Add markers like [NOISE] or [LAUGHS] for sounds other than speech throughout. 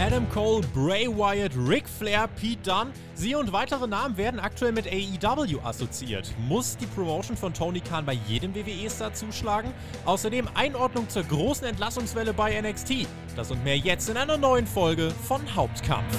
Adam Cole, Bray Wyatt, Ric Flair, Pete Dunne. Sie und weitere Namen werden aktuell mit AEW assoziiert. Muss die Promotion von Tony Khan bei jedem WWE-Star zuschlagen? Außerdem Einordnung zur großen Entlassungswelle bei NXT. Das und mehr jetzt in einer neuen Folge von Hauptkampf.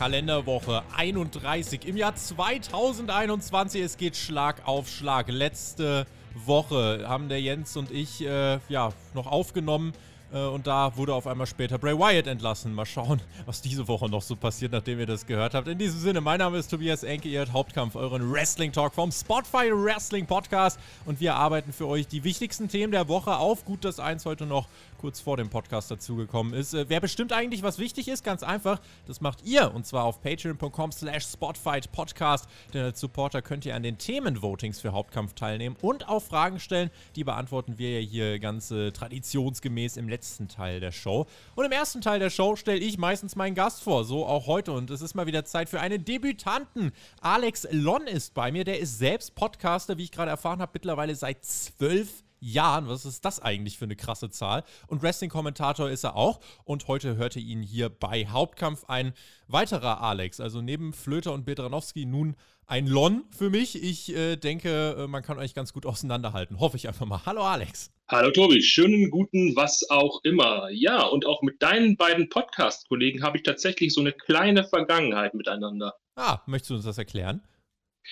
Kalenderwoche 31 im Jahr 2021. Es geht Schlag auf Schlag. Letzte Woche haben der Jens und ich äh, ja noch aufgenommen. Äh, und da wurde auf einmal später Bray Wyatt entlassen. Mal schauen, was diese Woche noch so passiert, nachdem ihr das gehört habt. In diesem Sinne, mein Name ist Tobias Enke, ihr hört Hauptkampf, euren Wrestling-Talk vom Spotify Wrestling Podcast. Und wir arbeiten für euch die wichtigsten Themen der Woche auf. Gut, dass eins heute noch kurz vor dem Podcast dazugekommen ist. Äh, wer bestimmt eigentlich, was wichtig ist? Ganz einfach, das macht ihr. Und zwar auf patreon.com slash spotfightpodcast. Denn als Supporter könnt ihr an den Themenvotings für Hauptkampf teilnehmen und auch Fragen stellen. Die beantworten wir ja hier ganz äh, traditionsgemäß im letzten Teil der Show. Und im ersten Teil der Show stelle ich meistens meinen Gast vor. So auch heute. Und es ist mal wieder Zeit für einen Debütanten. Alex Lon ist bei mir. Der ist selbst Podcaster, wie ich gerade erfahren habe, mittlerweile seit zwölf Jahren. Jahren. Was ist das eigentlich für eine krasse Zahl? Und Wrestling-Kommentator ist er auch. Und heute hörte ihn hier bei Hauptkampf ein weiterer Alex. Also neben Flöter und Bedranowski nun ein Lon für mich. Ich äh, denke, äh, man kann euch ganz gut auseinanderhalten. Hoffe ich einfach mal. Hallo Alex. Hallo Tobi, schönen guten was auch immer. Ja, und auch mit deinen beiden Podcast-Kollegen habe ich tatsächlich so eine kleine Vergangenheit miteinander. Ah, möchtest du uns das erklären?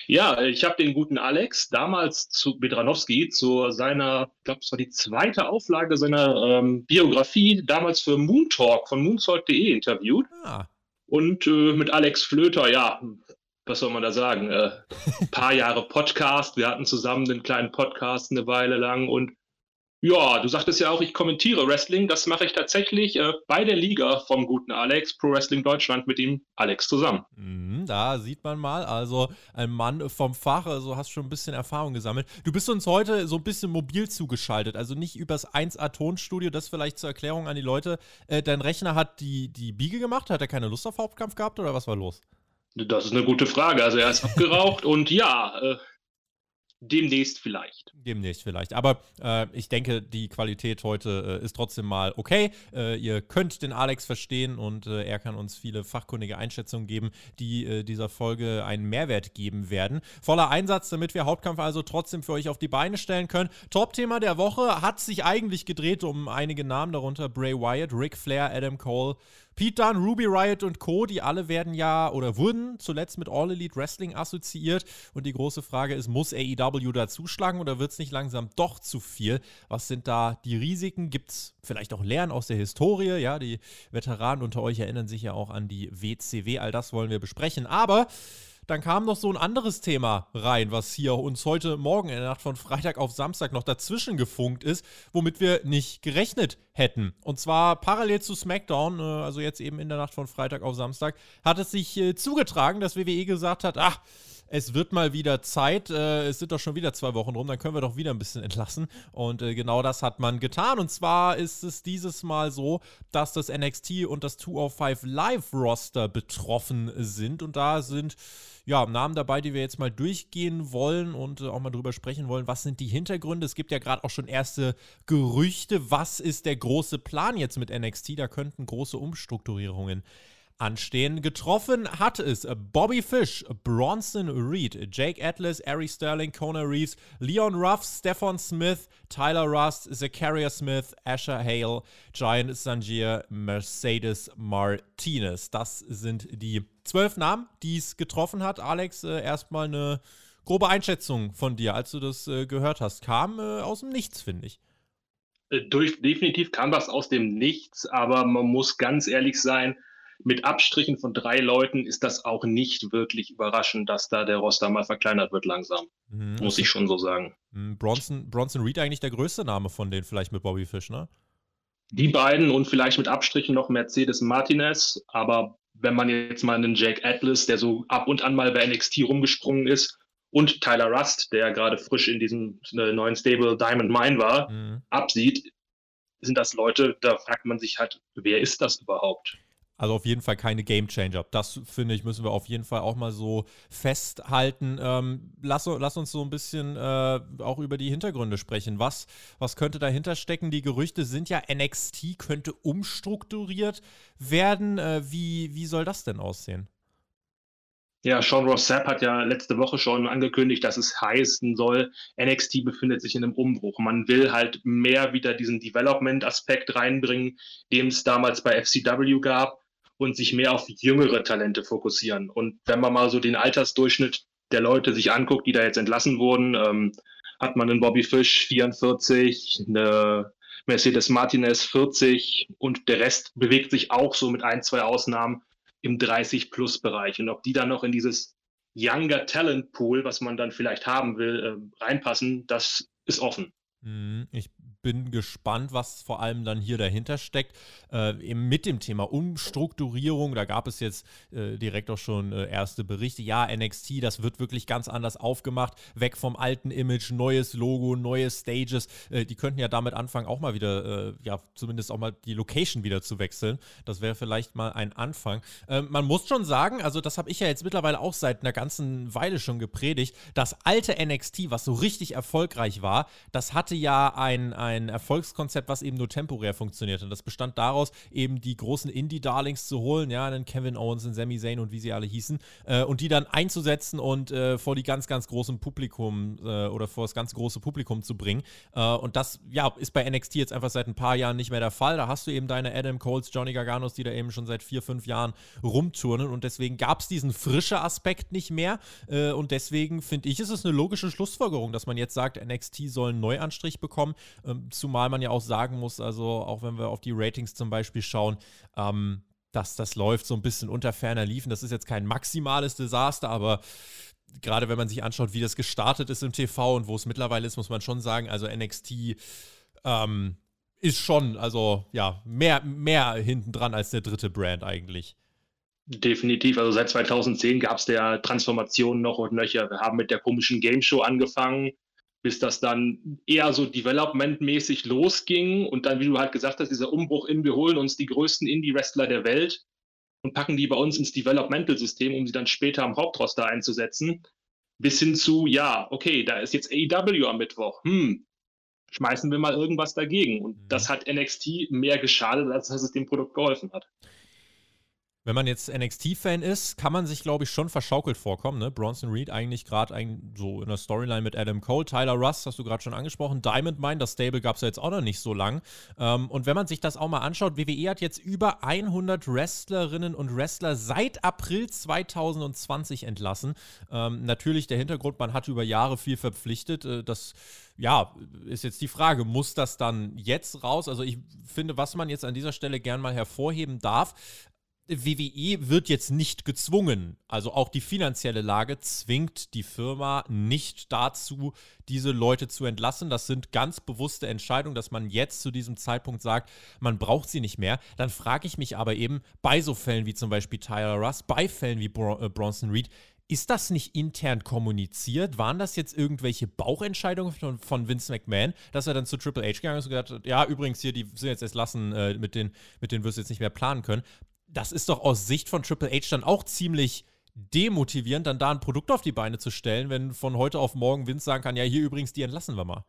Ja, ich habe den guten Alex damals zu Bedranowski zu seiner, ich glaube, es war die zweite Auflage seiner ähm, Biografie, damals für Moon Talk von moontalk.de interviewt. Ah. Und äh, mit Alex Flöter, ja, was soll man da sagen? Äh, paar Jahre Podcast. Wir hatten zusammen den kleinen Podcast eine Weile lang und ja, du sagtest ja auch, ich kommentiere Wrestling. Das mache ich tatsächlich äh, bei der Liga vom guten Alex, Pro Wrestling Deutschland, mit ihm Alex zusammen. Mhm, da sieht man mal, also ein Mann vom Fach, also hast schon ein bisschen Erfahrung gesammelt. Du bist uns heute so ein bisschen mobil zugeschaltet, also nicht übers 1A-Tonstudio, das vielleicht zur Erklärung an die Leute. Äh, dein Rechner hat die, die Biege gemacht, hat er keine Lust auf Hauptkampf gehabt oder was war los? Das ist eine gute Frage. Also er ist abgeraucht und ja, äh, Demnächst vielleicht. Demnächst vielleicht. Aber äh, ich denke, die Qualität heute äh, ist trotzdem mal okay. Äh, ihr könnt den Alex verstehen und äh, er kann uns viele fachkundige Einschätzungen geben, die äh, dieser Folge einen Mehrwert geben werden. Voller Einsatz, damit wir Hauptkampf also trotzdem für euch auf die Beine stellen können. Top-Thema der Woche hat sich eigentlich gedreht um einige Namen, darunter Bray Wyatt, Ric Flair, Adam Cole Pete Dunne, Ruby Riot und Co., die alle werden ja oder wurden zuletzt mit All Elite Wrestling assoziiert. Und die große Frage ist, muss AEW da zuschlagen oder wird es nicht langsam doch zu viel? Was sind da die Risiken? Gibt es vielleicht auch Lernen aus der Historie? Ja, die Veteranen unter euch erinnern sich ja auch an die WCW. All das wollen wir besprechen. Aber dann kam noch so ein anderes Thema rein, was hier uns heute Morgen in der Nacht von Freitag auf Samstag noch dazwischen gefunkt ist, womit wir nicht gerechnet hätten. Und zwar parallel zu SmackDown, äh, also jetzt eben in der Nacht von Freitag auf Samstag, hat es sich äh, zugetragen, dass WWE gesagt hat, ach, es wird mal wieder Zeit. Äh, es sind doch schon wieder zwei Wochen rum, dann können wir doch wieder ein bisschen entlassen. Und äh, genau das hat man getan. Und zwar ist es dieses Mal so, dass das NXT und das 205 Live Roster betroffen sind. Und da sind ja, Namen dabei, die wir jetzt mal durchgehen wollen und äh, auch mal drüber sprechen wollen. Was sind die Hintergründe? Es gibt ja gerade auch schon erste Gerüchte. Was ist der große Plan jetzt mit NXT? Da könnten große Umstrukturierungen anstehen. Getroffen hat es Bobby Fish, Bronson Reed, Jake Atlas, Ari Sterling, Kona Reeves, Leon Ruff, Stefan Smith, Tyler Rust, Zachariah Smith, Asher Hale, Giant Sangier, Mercedes Martinez. Das sind die zwölf Namen, die es getroffen hat. Alex, äh, erstmal eine grobe Einschätzung von dir, als du das äh, gehört hast. Kam äh, aus dem Nichts, finde ich. Äh, durch, definitiv kam das aus dem Nichts, aber man muss ganz ehrlich sein, mit Abstrichen von drei Leuten ist das auch nicht wirklich überraschend, dass da der Roster mal verkleinert wird langsam. Mhm. Muss ich schon so sagen. Mhm. Bronson, Bronson Reed eigentlich der größte Name von denen, vielleicht mit Bobby Fish, ne? Die beiden und vielleicht mit Abstrichen noch Mercedes Martinez, aber wenn man jetzt mal einen Jake Atlas, der so ab und an mal bei NXT rumgesprungen ist, und Tyler Rust, der gerade frisch in diesem äh, neuen Stable Diamond Mine war, mhm. absieht, sind das Leute, da fragt man sich halt, wer ist das überhaupt? Also auf jeden Fall keine Game Changer. Das finde ich, müssen wir auf jeden Fall auch mal so festhalten. Ähm, lass, lass, uns so ein bisschen äh, auch über die Hintergründe sprechen. Was, was könnte dahinter stecken? Die Gerüchte sind ja, NXT könnte umstrukturiert werden. Äh, wie, wie soll das denn aussehen? Ja, Sean Ross Sapp hat ja letzte Woche schon angekündigt, dass es heißen soll, NXT befindet sich in einem Umbruch. Man will halt mehr wieder diesen Development-Aspekt reinbringen, den es damals bei FCW gab und sich mehr auf jüngere Talente fokussieren. Und wenn man mal so den Altersdurchschnitt der Leute sich anguckt, die da jetzt entlassen wurden, ähm, hat man einen Bobby Fish 44, eine Mercedes Martinez 40 und der Rest bewegt sich auch so mit ein, zwei Ausnahmen im 30-Plus-Bereich. Und ob die dann noch in dieses Younger Talent Pool, was man dann vielleicht haben will, äh, reinpassen, das ist offen. Mhm. Ich bin gespannt, was vor allem dann hier dahinter steckt. Äh, eben mit dem Thema Umstrukturierung, da gab es jetzt äh, direkt auch schon äh, erste Berichte. Ja, NXT, das wird wirklich ganz anders aufgemacht. Weg vom alten Image, neues Logo, neue Stages. Äh, die könnten ja damit anfangen, auch mal wieder, äh, ja, zumindest auch mal die Location wieder zu wechseln. Das wäre vielleicht mal ein Anfang. Ähm, man muss schon sagen, also das habe ich ja jetzt mittlerweile auch seit einer ganzen Weile schon gepredigt, das alte NXT, was so richtig erfolgreich war, das hatte ja ein, ein Erfolgskonzept, was eben nur temporär funktioniert. Und das bestand daraus, eben die großen Indie-Darlings zu holen, ja, einen Kevin Owens, einen Sami Zayn und wie sie alle hießen, äh, und die dann einzusetzen und äh, vor die ganz, ganz großen Publikum äh, oder vor das ganz große Publikum zu bringen. Äh, und das, ja, ist bei NXT jetzt einfach seit ein paar Jahren nicht mehr der Fall. Da hast du eben deine Adam Coles, Johnny Garganos, die da eben schon seit vier, fünf Jahren rumturnen und deswegen gab es diesen frischen Aspekt nicht mehr. Äh, und deswegen finde ich, ist es eine logische Schlussfolgerung, dass man jetzt sagt, NXT soll einen Neuanstrich bekommen. Ähm, zumal man ja auch sagen muss, also auch wenn wir auf die Ratings zum Beispiel schauen, ähm, dass das läuft so ein bisschen unter ferner Liefen. Das ist jetzt kein maximales Desaster, aber gerade wenn man sich anschaut, wie das gestartet ist im TV und wo es mittlerweile ist, muss man schon sagen, also NXT ähm, ist schon, also ja, mehr, mehr hinten dran als der dritte Brand eigentlich. Definitiv. Also seit 2010 gab es der Transformation noch und nöcher. Wir haben mit der komischen Game Show angefangen bis das dann eher so developmentmäßig losging und dann, wie du halt gesagt hast, dieser Umbruch in, wir holen uns die größten Indie-Wrestler der Welt und packen die bei uns ins Developmental-System, um sie dann später am Hauptroster einzusetzen, bis hin zu, ja, okay, da ist jetzt AEW am Mittwoch, hm, schmeißen wir mal irgendwas dagegen. Und mhm. das hat NXT mehr geschadet, als dass es dem Produkt geholfen hat. Wenn man jetzt NXT-Fan ist, kann man sich, glaube ich, schon verschaukelt vorkommen. Ne? Bronson Reed eigentlich gerade so in der Storyline mit Adam Cole. Tyler Russ, hast du gerade schon angesprochen. Diamond Mine, das Stable gab es ja jetzt auch noch nicht so lang. Ähm, und wenn man sich das auch mal anschaut, WWE hat jetzt über 100 Wrestlerinnen und Wrestler seit April 2020 entlassen. Ähm, natürlich der Hintergrund, man hat über Jahre viel verpflichtet. Äh, das ja, ist jetzt die Frage, muss das dann jetzt raus? Also ich finde, was man jetzt an dieser Stelle gern mal hervorheben darf, WWE wird jetzt nicht gezwungen, also auch die finanzielle Lage zwingt die Firma nicht dazu, diese Leute zu entlassen. Das sind ganz bewusste Entscheidungen, dass man jetzt zu diesem Zeitpunkt sagt, man braucht sie nicht mehr. Dann frage ich mich aber eben bei so Fällen wie zum Beispiel Tyler Russ, bei Fällen wie Bron äh, Bronson Reed, ist das nicht intern kommuniziert? Waren das jetzt irgendwelche Bauchentscheidungen von, von, Vince McMahon, dass er dann zu Triple H gegangen ist und gesagt hat, ja, übrigens hier, die sind jetzt entlassen, äh, mit, den, mit denen wirst du jetzt nicht mehr planen können das ist doch aus Sicht von Triple H dann auch ziemlich demotivierend, dann da ein Produkt auf die Beine zu stellen, wenn von heute auf morgen Vince sagen kann, ja, hier übrigens, die entlassen wir mal.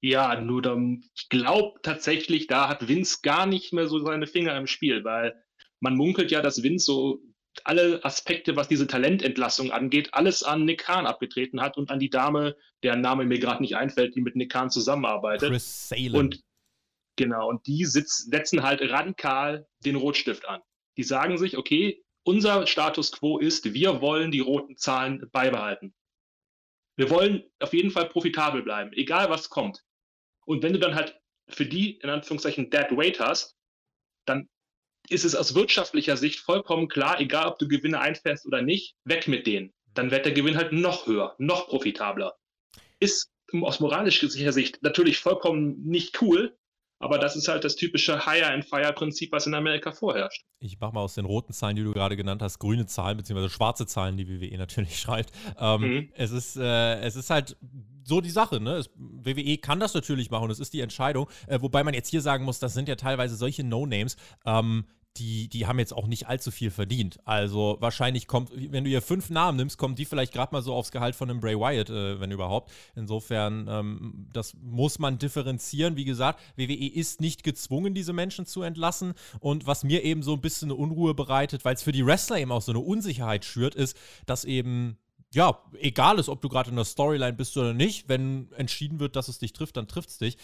Ja, nur dann, ich glaube tatsächlich, da hat Vince gar nicht mehr so seine Finger im Spiel, weil man munkelt ja, dass Vince so alle Aspekte, was diese Talententlassung angeht, alles an Nick Khan abgetreten hat und an die Dame, deren Name mir gerade nicht einfällt, die mit Nick Khan zusammenarbeitet. Chris Salem. Und Genau, und die sitz, setzen halt radikal den Rotstift an. Die sagen sich, okay, unser Status quo ist, wir wollen die roten Zahlen beibehalten. Wir wollen auf jeden Fall profitabel bleiben, egal was kommt. Und wenn du dann halt für die, in Anführungszeichen, Dead Weight hast, dann ist es aus wirtschaftlicher Sicht vollkommen klar, egal ob du Gewinne einfährst oder nicht, weg mit denen. Dann wird der Gewinn halt noch höher, noch profitabler. Ist aus moralischer Sicht natürlich vollkommen nicht cool, aber das ist halt das typische Hire-and-Fire-Prinzip, was in Amerika vorherrscht. Ich mache mal aus den roten Zahlen, die du gerade genannt hast, grüne Zahlen, beziehungsweise schwarze Zahlen, die WWE natürlich [LAUGHS] schreibt. Ähm, mhm. es, ist, äh, es ist halt so die Sache, ne? Es, WWE kann das natürlich machen, das ist die Entscheidung. Äh, wobei man jetzt hier sagen muss, das sind ja teilweise solche No-Names, ähm, die, die haben jetzt auch nicht allzu viel verdient. Also wahrscheinlich kommt, wenn du hier fünf Namen nimmst, kommen die vielleicht gerade mal so aufs Gehalt von einem Bray Wyatt, äh, wenn überhaupt. Insofern, ähm, das muss man differenzieren. Wie gesagt, WWE ist nicht gezwungen, diese Menschen zu entlassen. Und was mir eben so ein bisschen eine Unruhe bereitet, weil es für die Wrestler eben auch so eine Unsicherheit schürt, ist, dass eben ja, egal ist, ob du gerade in der Storyline bist oder nicht, wenn entschieden wird, dass es dich trifft, dann trifft es dich.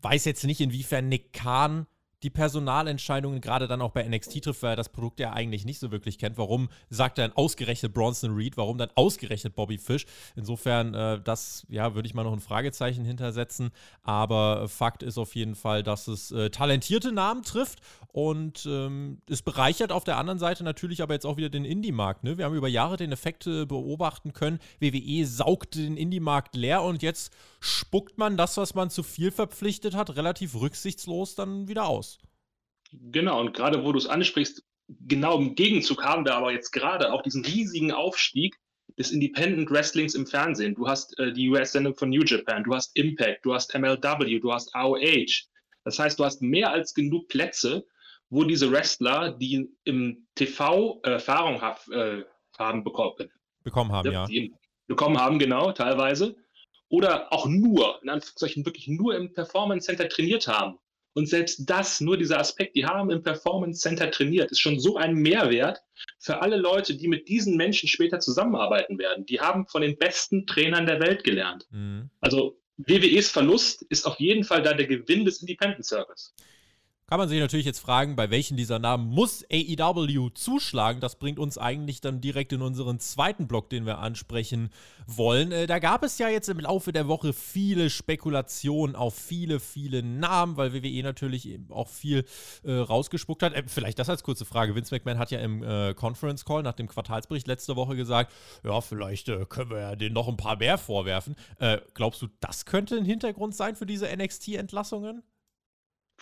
Weiß jetzt nicht, inwiefern Nick Khan die Personalentscheidungen gerade dann auch bei NXT trifft, weil er das Produkt ja eigentlich nicht so wirklich kennt. Warum sagt er dann ausgerechnet Bronson Reed? Warum dann ausgerechnet Bobby Fish? Insofern, äh, das, ja, würde ich mal noch ein Fragezeichen hintersetzen. Aber Fakt ist auf jeden Fall, dass es äh, talentierte Namen trifft und ähm, es bereichert auf der anderen Seite natürlich aber jetzt auch wieder den Indie-Markt. Ne? Wir haben über Jahre den Effekt äh, beobachten können. WWE saugt den Indie-Markt leer und jetzt spuckt man das, was man zu viel verpflichtet hat, relativ rücksichtslos dann wieder aus. Genau, und gerade wo du es ansprichst, genau im Gegenzug haben wir aber jetzt gerade auch diesen riesigen Aufstieg des Independent Wrestlings im Fernsehen. Du hast äh, die US-Sendung von New Japan, du hast Impact, du hast MLW, du hast AOH. Das heißt, du hast mehr als genug Plätze, wo diese Wrestler, die im TV äh, Erfahrung äh, haben bekommen, bekommen haben, ja. Bekommen haben, genau, teilweise. Oder auch nur, in Anführungszeichen wirklich nur im Performance Center trainiert haben und selbst das, nur dieser Aspekt, die haben im Performance Center trainiert, ist schon so ein Mehrwert für alle Leute, die mit diesen Menschen später zusammenarbeiten werden. Die haben von den besten Trainern der Welt gelernt. Mhm. Also WWEs Verlust ist auf jeden Fall da der Gewinn des Independent Circus. Kann man sich natürlich jetzt fragen, bei welchen dieser Namen muss AEW zuschlagen? Das bringt uns eigentlich dann direkt in unseren zweiten Block, den wir ansprechen wollen. Äh, da gab es ja jetzt im Laufe der Woche viele Spekulationen auf viele, viele Namen, weil WWE natürlich eben auch viel äh, rausgespuckt hat. Äh, vielleicht das als kurze Frage. Vince McMahon hat ja im äh, Conference Call nach dem Quartalsbericht letzte Woche gesagt, ja, vielleicht äh, können wir ja denen noch ein paar mehr vorwerfen. Äh, glaubst du, das könnte ein Hintergrund sein für diese NXT-Entlassungen?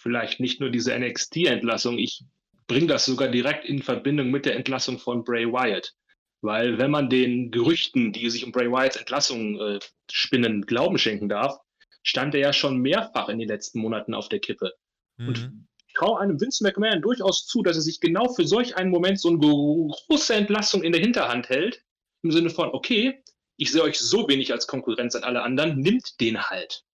Vielleicht nicht nur diese NXT-Entlassung, ich bringe das sogar direkt in Verbindung mit der Entlassung von Bray Wyatt. Weil wenn man den Gerüchten, die sich um Bray Wyatts Entlassung äh, spinnen, Glauben schenken darf, stand er ja schon mehrfach in den letzten Monaten auf der Kippe. Mhm. Und ich traue einem Vince McMahon durchaus zu, dass er sich genau für solch einen Moment so eine große Entlassung in der Hinterhand hält. Im Sinne von, okay, ich sehe euch so wenig als Konkurrenz an alle anderen, nimmt den halt.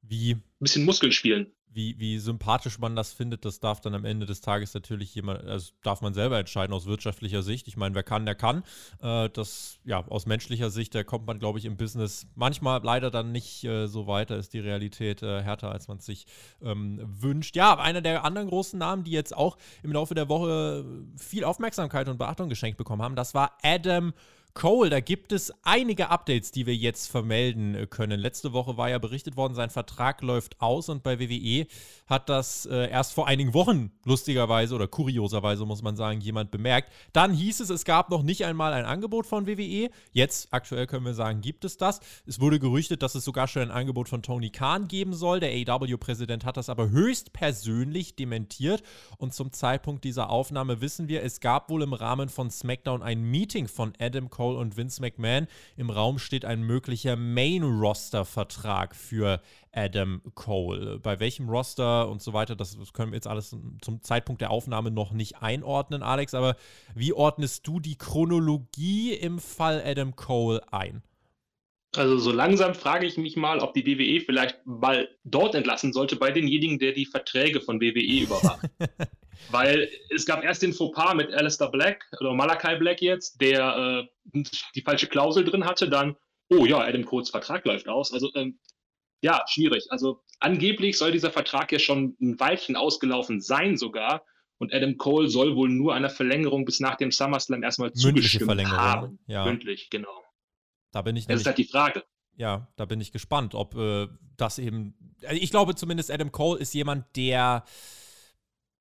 Wie? Ein bisschen Muskeln spielen wie, wie sympathisch man das findet, das darf dann am Ende des Tages natürlich jemand, also darf man selber entscheiden aus wirtschaftlicher Sicht. Ich meine, wer kann, der kann. Äh, das, ja, aus menschlicher Sicht, da kommt man, glaube ich, im Business manchmal leider dann nicht äh, so weiter, ist die Realität äh, härter, als man es sich ähm, wünscht. Ja, einer der anderen großen Namen, die jetzt auch im Laufe der Woche viel Aufmerksamkeit und Beachtung geschenkt bekommen haben, das war Adam Cole, da gibt es einige Updates, die wir jetzt vermelden äh, können. Letzte Woche war ja berichtet worden, sein Vertrag läuft aus und bei WWE hat das äh, erst vor einigen Wochen lustigerweise oder kurioserweise muss man sagen, jemand bemerkt. Dann hieß es, es gab noch nicht einmal ein Angebot von WWE. Jetzt aktuell können wir sagen, gibt es das. Es wurde gerüchtet, dass es sogar schon ein Angebot von Tony Khan geben soll. Der AEW-Präsident hat das aber höchst persönlich dementiert und zum Zeitpunkt dieser Aufnahme wissen wir, es gab wohl im Rahmen von SmackDown ein Meeting von Adam Cole Cole und Vince McMahon. Im Raum steht ein möglicher Main-Roster-Vertrag für Adam Cole. Bei welchem Roster und so weiter, das können wir jetzt alles zum Zeitpunkt der Aufnahme noch nicht einordnen, Alex. Aber wie ordnest du die Chronologie im Fall Adam Cole ein? Also so langsam frage ich mich mal, ob die WWE vielleicht mal dort entlassen sollte bei denjenigen, der die Verträge von WWE [LAUGHS] überwacht. Weil es gab erst den Fauxpas mit Alistair Black oder Malachi Black jetzt, der äh, die falsche Klausel drin hatte, dann, oh ja, Adam Coles Vertrag läuft aus. Also ähm, ja, schwierig. Also angeblich soll dieser Vertrag ja schon ein Weilchen ausgelaufen sein sogar. Und Adam Cole soll wohl nur einer Verlängerung bis nach dem SummerSlam erstmal zugestimmt haben. Ja. Mündlich, genau. Da bin ich Das ist halt die Frage. Ja, da bin ich gespannt, ob äh, das eben. Also ich glaube zumindest, Adam Cole ist jemand, der,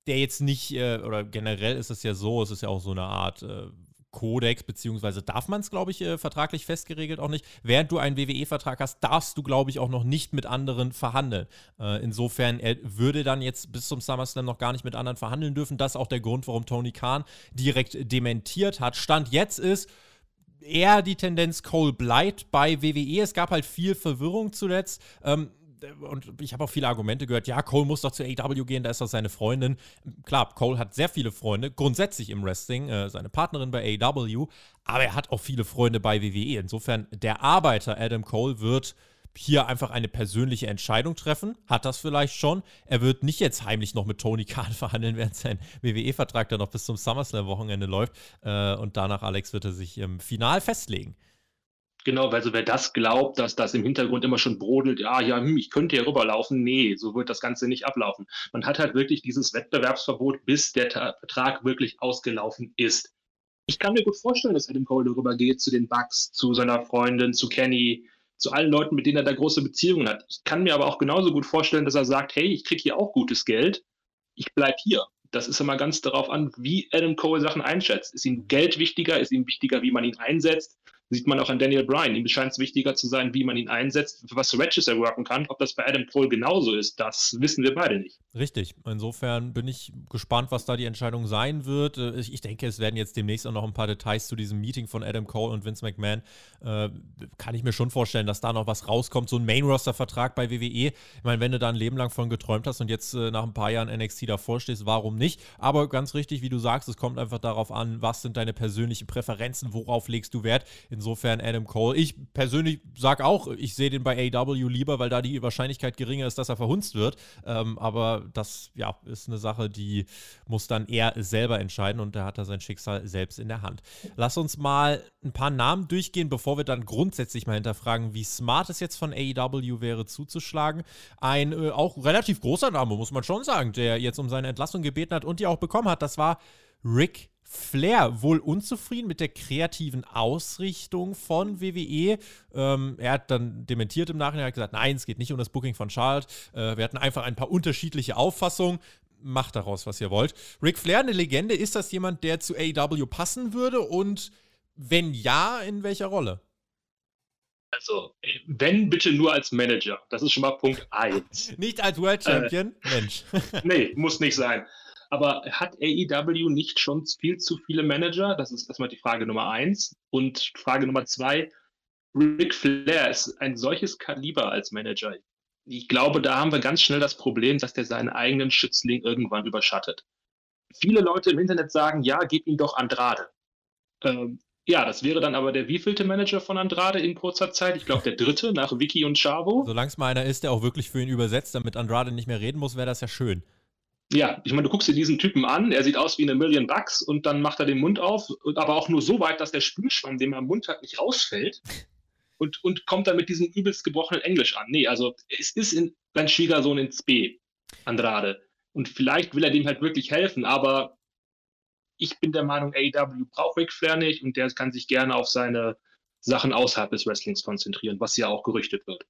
der jetzt nicht, äh, oder generell ist es ja so, es ist ja auch so eine Art äh, Kodex, beziehungsweise darf man es, glaube ich, äh, vertraglich festgeregelt auch nicht. Während du einen WWE-Vertrag hast, darfst du, glaube ich, auch noch nicht mit anderen verhandeln. Äh, insofern, er würde dann jetzt bis zum SummerSlam noch gar nicht mit anderen verhandeln dürfen. Das ist auch der Grund, warum Tony Khan direkt dementiert hat. Stand jetzt ist, eher die Tendenz, Cole bleibt bei WWE. Es gab halt viel Verwirrung zuletzt. Ähm, und ich habe auch viele Argumente gehört, ja, Cole muss doch zu AEW gehen, da ist doch seine Freundin. Klar, Cole hat sehr viele Freunde, grundsätzlich im Wrestling, äh, seine Partnerin bei AEW, aber er hat auch viele Freunde bei WWE. Insofern, der Arbeiter Adam Cole wird hier einfach eine persönliche Entscheidung treffen. Hat das vielleicht schon. Er wird nicht jetzt heimlich noch mit Tony Khan [LAUGHS] verhandeln, während sein WWE-Vertrag dann noch bis zum SummerSlam-Wochenende läuft. Äh, und danach, Alex, wird er sich im Final festlegen. Genau, also wer das glaubt, dass das im Hintergrund immer schon brodelt, ja, ja, hm, ich könnte hier rüberlaufen, nee, so wird das Ganze nicht ablaufen. Man hat halt wirklich dieses Wettbewerbsverbot, bis der Vertrag wirklich ausgelaufen ist. Ich kann mir gut vorstellen, dass Adam Cole darüber geht zu den Bucks, zu seiner Freundin, zu Kenny, zu allen Leuten, mit denen er da große Beziehungen hat. Ich kann mir aber auch genauso gut vorstellen, dass er sagt, hey, ich kriege hier auch gutes Geld, ich bleibe hier. Das ist immer ganz darauf an, wie Adam Cole Sachen einschätzt. Ist ihm Geld wichtiger? Ist ihm wichtiger, wie man ihn einsetzt? Sieht man auch an Daniel Bryan. Ihm scheint es wichtiger zu sein, wie man ihn einsetzt, was Matches er worken kann. Ob das bei Adam Cole genauso ist, das wissen wir beide nicht. Richtig. Insofern bin ich gespannt, was da die Entscheidung sein wird. Äh, ich, denke, es werden jetzt demnächst auch noch ein paar Details zu diesem Meeting von Adam Cole und Vince McMahon. Äh, kann ich mir schon vorstellen, dass da noch was rauskommt. So ein Main-Roster-Vertrag bei WWE. Ich meine, wenn du da ein Leben lang von geträumt hast und jetzt äh, nach ein paar Jahren NXT davor stehst, warum nicht? Aber ganz richtig, wie du sagst, es kommt einfach darauf an, was sind deine persönlichen Präferenzen, worauf legst du Wert. Insofern Adam Cole. Ich persönlich sage auch, ich sehe den bei AW lieber, weil da die Wahrscheinlichkeit geringer ist, dass er verhunzt wird. Ähm, aber das ja, ist eine Sache, die muss dann er selber entscheiden und da hat er sein Schicksal selbst in der Hand. Lass uns mal ein paar Namen durchgehen, bevor wir dann grundsätzlich mal hinterfragen, wie smart es jetzt von AEW wäre zuzuschlagen. Ein äh, auch relativ großer Name, muss man schon sagen, der jetzt um seine Entlassung gebeten hat und die auch bekommen hat. Das war Rick Flair wohl unzufrieden mit der kreativen Ausrichtung von WWE. Ähm, er hat dann dementiert im Nachhinein, hat gesagt, nein, es geht nicht um das Booking von Charlotte. Äh, wir hatten einfach ein paar unterschiedliche Auffassungen. Macht daraus, was ihr wollt. Ric Flair, eine Legende, ist das jemand, der zu AEW passen würde? Und wenn ja, in welcher Rolle? Also, wenn bitte nur als Manager. Das ist schon mal Punkt 1. nicht als World Champion? Äh, Mensch. [LAUGHS] nee, muss nicht sein. Aber hat AEW nicht schon viel zu viele Manager? Das ist erstmal die Frage Nummer eins. Und Frage Nummer zwei, Ric Flair ist ein solches Kaliber als Manager. Ich glaube, da haben wir ganz schnell das Problem, dass der seinen eigenen Schützling irgendwann überschattet. Viele Leute im Internet sagen, ja, gib ihm doch Andrade. Ähm, ja, das wäre dann aber der wievielte Manager von Andrade in kurzer Zeit? Ich glaube, der dritte nach Vicky und Chavo. Solange es mal einer ist, der auch wirklich für ihn übersetzt, damit Andrade nicht mehr reden muss, wäre das ja schön ja, ich meine, du guckst dir diesen Typen an, er sieht aus wie eine Million Bucks und dann macht er den Mund auf, aber auch nur so weit, dass der Spülschwamm, den er im Mund hat, nicht rausfällt und, und kommt dann mit diesem übelst gebrochenen Englisch an. Nee, also es ist in, sein Schwiegersohn ins B, Andrade. Und vielleicht will er dem halt wirklich helfen, aber ich bin der Meinung, AEW braucht Ric Flair nicht und der kann sich gerne auf seine Sachen außerhalb des Wrestlings konzentrieren, was ja auch gerüchtet wird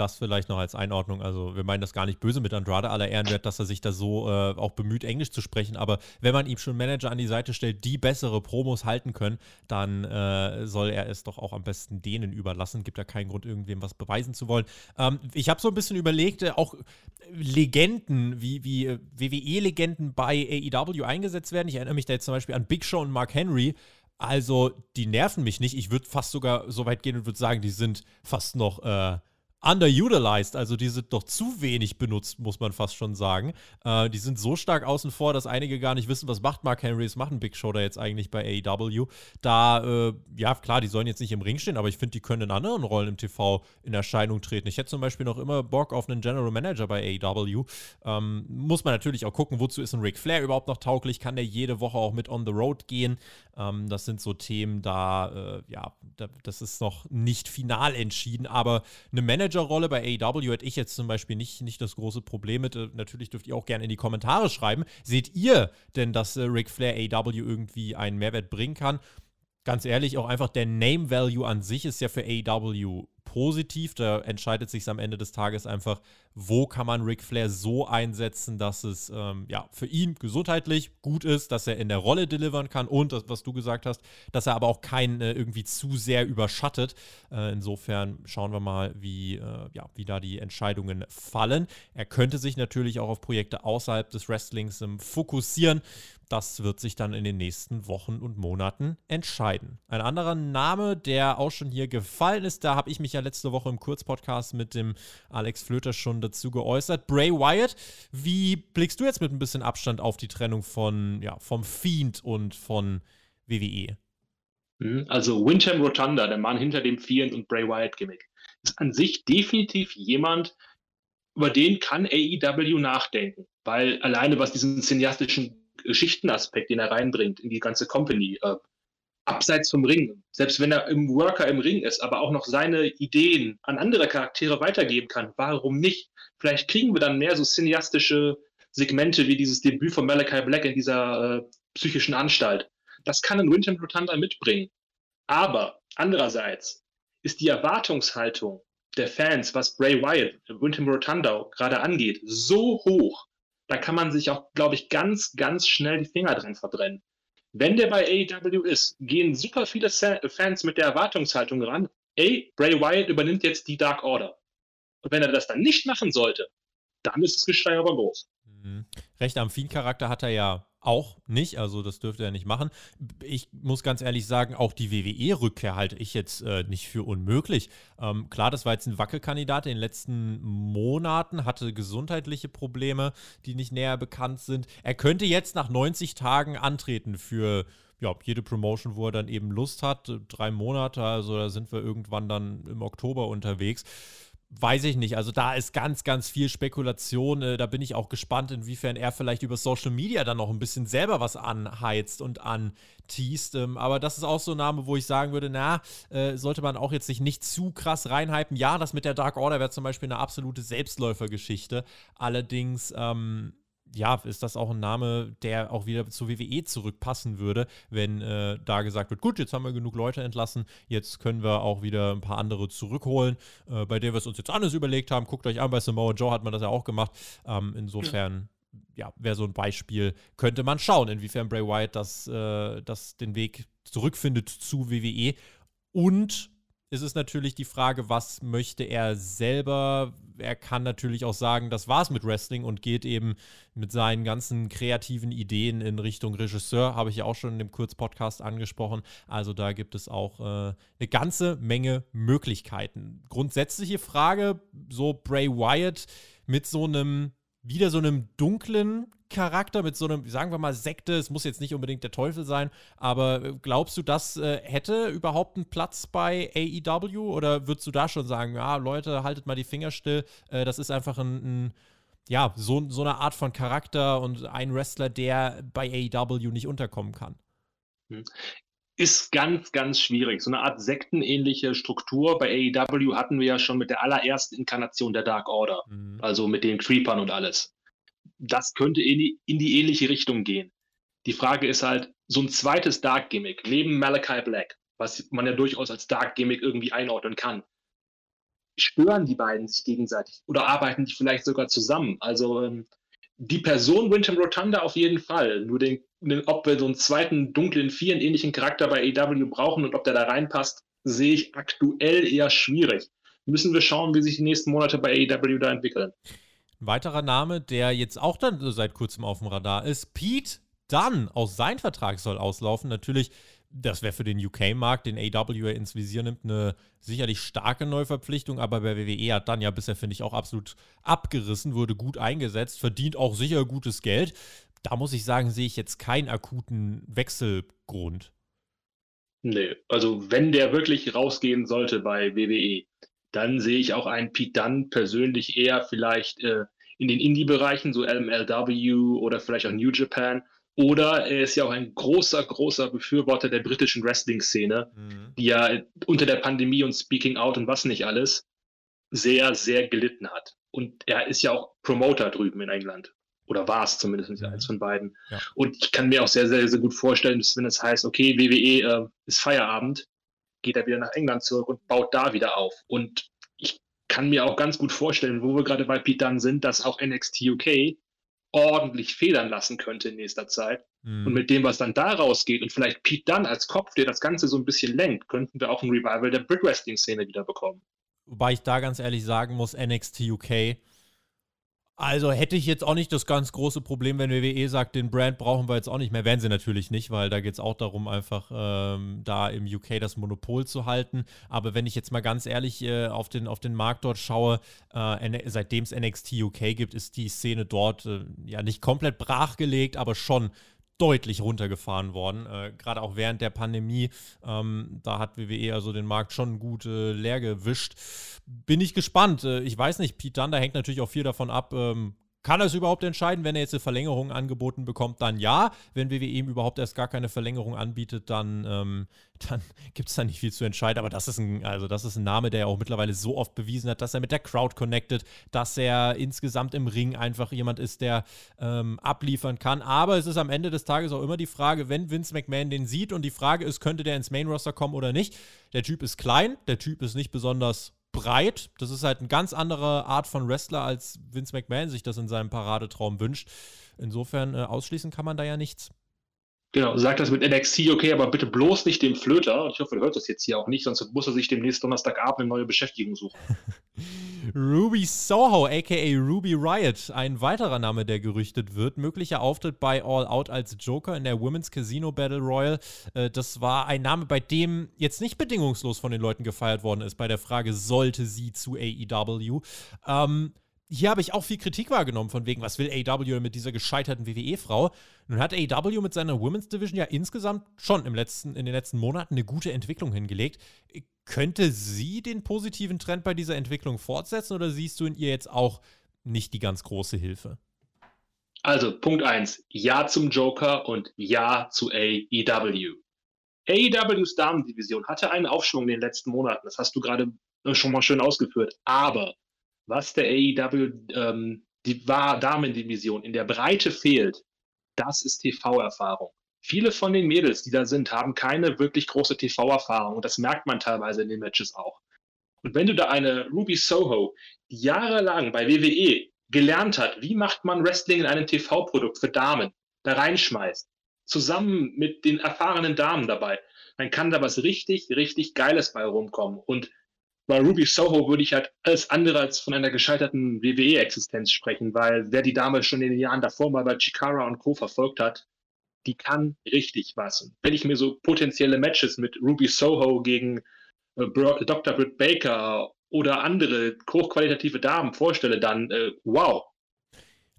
das vielleicht noch als Einordnung. Also wir meinen das gar nicht böse mit Andrade aller Ehrenwert, dass er sich da so äh, auch bemüht, Englisch zu sprechen. Aber wenn man ihm schon Manager an die Seite stellt, die bessere Promos halten können, dann äh, soll er es doch auch am besten denen überlassen. Gibt ja keinen Grund, irgendwem was beweisen zu wollen. Ähm, ich habe so ein bisschen überlegt, äh, auch Legenden wie, wie äh, WWE-Legenden bei AEW eingesetzt werden. Ich erinnere mich da jetzt zum Beispiel an Big Show und Mark Henry. Also, die nerven mich nicht. Ich würde fast sogar so weit gehen und würde sagen, die sind fast noch äh, underutilized, also die sind doch zu wenig benutzt, muss man fast schon sagen. Äh, die sind so stark außen vor, dass einige gar nicht wissen, was macht Mark Henry, was macht ein Big Show da jetzt eigentlich bei AEW. Da, äh, ja klar, die sollen jetzt nicht im Ring stehen, aber ich finde, die können in anderen Rollen im TV in Erscheinung treten. Ich hätte zum Beispiel noch immer Bock auf einen General Manager bei AEW. Ähm, muss man natürlich auch gucken, wozu ist ein Ric Flair überhaupt noch tauglich? Kann der jede Woche auch mit on the road gehen? Ähm, das sind so Themen, da, äh, ja, da, das ist noch nicht final entschieden, aber eine Managerrolle bei AEW hätte ich jetzt zum Beispiel nicht, nicht das große Problem mit. Äh, natürlich dürft ihr auch gerne in die Kommentare schreiben. Seht ihr denn, dass äh, Ric Flair AEW irgendwie einen Mehrwert bringen kann? Ganz ehrlich, auch einfach der Name Value an sich ist ja für AEW positiv. Da entscheidet sich am Ende des Tages einfach, wo kann man Ric Flair so einsetzen, dass es ähm, ja, für ihn gesundheitlich gut ist, dass er in der Rolle delivern kann und, was du gesagt hast, dass er aber auch keinen äh, irgendwie zu sehr überschattet. Äh, insofern schauen wir mal, wie, äh, ja, wie da die Entscheidungen fallen. Er könnte sich natürlich auch auf Projekte außerhalb des Wrestlings ähm, fokussieren das wird sich dann in den nächsten Wochen und Monaten entscheiden. Ein anderer Name, der auch schon hier gefallen ist, da habe ich mich ja letzte Woche im Kurzpodcast mit dem Alex Flöter schon dazu geäußert. Bray Wyatt, wie blickst du jetzt mit ein bisschen Abstand auf die Trennung von, ja, vom Fiend und von WWE? Mhm, also Windham Rotunda, der Mann hinter dem Fiend und Bray Wyatt Gimmick, ist an sich definitiv jemand, über den kann AEW nachdenken, weil alleine was diesen cineastischen Geschichtenaspekt, den er reinbringt in die ganze Company, äh, abseits vom Ring, selbst wenn er im Worker im Ring ist, aber auch noch seine Ideen an andere Charaktere weitergeben kann, warum nicht? Vielleicht kriegen wir dann mehr so cineastische Segmente wie dieses Debüt von Malachi Black in dieser äh, psychischen Anstalt. Das kann ein Winton Rotunda mitbringen. Aber andererseits ist die Erwartungshaltung der Fans, was Bray Wyatt, Winton Rotunda gerade angeht, so hoch, da kann man sich auch, glaube ich, ganz, ganz schnell die Finger dran verbrennen. Wenn der bei AEW ist, gehen super viele Fans mit der Erwartungshaltung ran, ey, Bray Wyatt übernimmt jetzt die Dark Order. Und wenn er das dann nicht machen sollte, dann ist das Geschrei aber groß. Mhm. Recht am Fiend-Charakter hat er ja auch nicht, also das dürfte er nicht machen. Ich muss ganz ehrlich sagen, auch die WWE-Rückkehr halte ich jetzt äh, nicht für unmöglich. Ähm, klar, das war jetzt ein Wackelkandidat in den letzten Monaten, hatte gesundheitliche Probleme, die nicht näher bekannt sind. Er könnte jetzt nach 90 Tagen antreten für ja, jede Promotion, wo er dann eben Lust hat. Drei Monate, also da sind wir irgendwann dann im Oktober unterwegs. Weiß ich nicht. Also da ist ganz, ganz viel Spekulation. Äh, da bin ich auch gespannt, inwiefern er vielleicht über Social Media dann noch ein bisschen selber was anheizt und anteast. Ähm, aber das ist auch so ein Name, wo ich sagen würde, na, äh, sollte man auch jetzt sich nicht zu krass reinhypen. Ja, das mit der Dark Order wäre zum Beispiel eine absolute Selbstläufergeschichte. Allerdings, ähm, ja, ist das auch ein Name, der auch wieder zu WWE zurückpassen würde, wenn äh, da gesagt wird, gut, jetzt haben wir genug Leute entlassen, jetzt können wir auch wieder ein paar andere zurückholen, äh, bei denen wir es uns jetzt anders überlegt haben. Guckt euch an, bei Samoa Joe hat man das ja auch gemacht. Ähm, insofern, ja, ja wäre so ein Beispiel, könnte man schauen, inwiefern Bray Wyatt das, äh, das den Weg zurückfindet zu WWE. Und ist es natürlich die Frage, was möchte er selber? Er kann natürlich auch sagen, das war's mit Wrestling und geht eben mit seinen ganzen kreativen Ideen in Richtung Regisseur, habe ich ja auch schon in dem Kurzpodcast angesprochen. Also da gibt es auch äh, eine ganze Menge Möglichkeiten. Grundsätzliche Frage, so Bray Wyatt mit so einem wieder so einem dunklen Charakter, mit so einem, sagen wir mal, Sekte, es muss jetzt nicht unbedingt der Teufel sein, aber glaubst du, das äh, hätte überhaupt einen Platz bei AEW oder würdest du da schon sagen, ja, Leute, haltet mal die Finger still, äh, das ist einfach ein, ein ja, so, so eine Art von Charakter und ein Wrestler, der bei AEW nicht unterkommen kann? Hm. Ist ganz, ganz schwierig. So eine Art sektenähnliche Struktur bei AEW hatten wir ja schon mit der allerersten Inkarnation der Dark Order. Mhm. Also mit den Creepern und alles das könnte in die, in die ähnliche Richtung gehen. Die Frage ist halt, so ein zweites Dark Gimmick neben Malachi Black, was man ja durchaus als Dark Gimmick irgendwie einordnen kann. Stören die beiden sich gegenseitig oder arbeiten die vielleicht sogar zusammen? Also ähm, die Person Winton Rotunda auf jeden Fall. Nur den, den, ob wir so einen zweiten dunklen, vieren ähnlichen Charakter bei AW brauchen und ob der da reinpasst, sehe ich aktuell eher schwierig. Müssen wir schauen, wie sich die nächsten Monate bei AEW da entwickeln. Ein weiterer Name, der jetzt auch dann seit kurzem auf dem Radar ist, Pete Dunn. Auch sein Vertrag soll auslaufen. Natürlich, das wäre für den UK-Markt, den AW ins Visier nimmt, eine sicherlich starke Neuverpflichtung. Aber bei WWE hat dann ja bisher, finde ich, auch absolut abgerissen, wurde gut eingesetzt, verdient auch sicher gutes Geld. Da muss ich sagen, sehe ich jetzt keinen akuten Wechselgrund. Nee, also wenn der wirklich rausgehen sollte bei WWE, dann sehe ich auch einen Pete Dunn persönlich eher vielleicht äh, in den Indie-Bereichen, so MLW oder vielleicht auch New Japan. Oder er ist ja auch ein großer, großer Befürworter der britischen Wrestling-Szene, mhm. die ja unter der Pandemie und Speaking Out und was nicht alles sehr, sehr gelitten hat. Und er ist ja auch Promoter drüben in England. Oder war es zumindest mhm. eins von beiden. Ja. Und ich kann mir auch sehr, sehr, sehr gut vorstellen, dass wenn es heißt, okay, WWE äh, ist Feierabend, geht er wieder nach England zurück und baut da wieder auf. Und ich kann mir auch ganz gut vorstellen, wo wir gerade bei Pete Dunn sind, dass auch NXT UK ordentlich federn lassen könnte in nächster Zeit. Mhm. Und mit dem, was dann daraus geht und vielleicht Pete Dunn als Kopf, der das Ganze so ein bisschen lenkt, könnten wir auch ein Revival der Brick Wrestling Szene wieder bekommen. Wobei ich da ganz ehrlich sagen muss, NXT UK Also hätte ich jetzt auch nicht das ganz große Problem, wenn WWE sagt, den Brand brauchen wir jetzt auch nicht mehr. Werden sie natürlich nicht, weil da geht es auch darum, einfach ähm, da im UK das Monopol zu halten. Aber wenn ich jetzt mal ganz ehrlich äh, auf, den, auf den Markt dort schaue, äh, seitdem es NXT UK gibt, ist die Szene dort äh, ja nicht komplett brachgelegt, aber schon deutlich runtergefahren worden. Äh, Gerade auch während der Pandemie. Ähm, da hat WWE also den Markt schon gut äh, leer gewischt. Bin ich gespannt. Äh, ich weiß nicht, Pete Dunne, hängt natürlich auch viel davon ab, ähm, kann er es überhaupt entscheiden, wenn er jetzt eine Verlängerung angeboten bekommt? Dann ja. Wenn WWE ihm überhaupt erst gar keine Verlängerung anbietet, dann, ähm, [LAUGHS] dann gibt es da nicht viel zu entscheiden. Aber das ist ein, also das ist ein Name, der ja auch mittlerweile so oft bewiesen hat, dass er mit der Crowd connected, dass er insgesamt im Ring einfach jemand ist, der ähm, abliefern kann. Aber es ist am Ende des Tages auch immer die Frage, wenn Vince McMahon den sieht und die Frage ist, könnte der ins Main Roster kommen oder nicht? Der Typ ist klein, der Typ ist nicht besonders breit. Das ist halt eine ganz andere Art von Wrestler, als Vince McMahon sich das in seinem Paradetraum wünscht. Insofern äh, ausschließen kann man da ja nichts. Genau, sagt das mit NXT, okay, aber bitte bloß nicht dem Flöter. Ich hoffe, er hört das jetzt hier auch nicht, sonst muss er sich demnächst Donnerstagabend eine neue Beschäftigung suchen. [LAUGHS] Ruby Soho, aka Ruby Riot, ein weiterer Name, der gerüchtet wird. Möglicher Auftritt bei All Out als Joker in der Women's Casino Battle Royal. Äh, das war ein Name, bei dem jetzt nicht bedingungslos von den Leuten gefeiert worden ist, bei der Frage, sollte sie zu AEW. Ähm, hier habe ich auch viel Kritik wahrgenommen, von wegen, was will AEW mit dieser gescheiterten WWE-Frau? Nun hat AEW mit seiner Women's Division ja insgesamt schon im letzten, in den letzten Monaten eine gute Entwicklung hingelegt. Könnte sie den positiven Trend bei dieser Entwicklung fortsetzen oder siehst du in ihr jetzt auch nicht die ganz große Hilfe? Also, Punkt 1, Ja zum Joker und Ja zu AEW. AEWs Damendivision hatte einen Aufschwung in den letzten Monaten, das hast du gerade schon mal schön ausgeführt. Aber was der AEW ähm, die Damendivision in der Breite fehlt, das ist TV-Erfahrung. Viele von den Mädels, die da sind, haben keine wirklich große TV-Erfahrung und das merkt man teilweise in den Matches auch. Und wenn du da eine Ruby Soho, die jahrelang bei WWE gelernt hat, wie macht man Wrestling in einem TV-Produkt für Damen, da reinschmeißt, zusammen mit den erfahrenen Damen dabei, dann kann da was richtig, richtig Geiles bei rumkommen. Und bei Ruby Soho würde ich halt alles andere als von einer gescheiterten WWE-Existenz sprechen, weil wer die Dame schon in den Jahren davor mal bei Chikara und Co. verfolgt hat, die kann richtig was. Und wenn ich mir so potenzielle Matches mit Ruby Soho gegen äh, Dr. Britt Baker oder andere hochqualitative Damen vorstelle, dann äh, wow,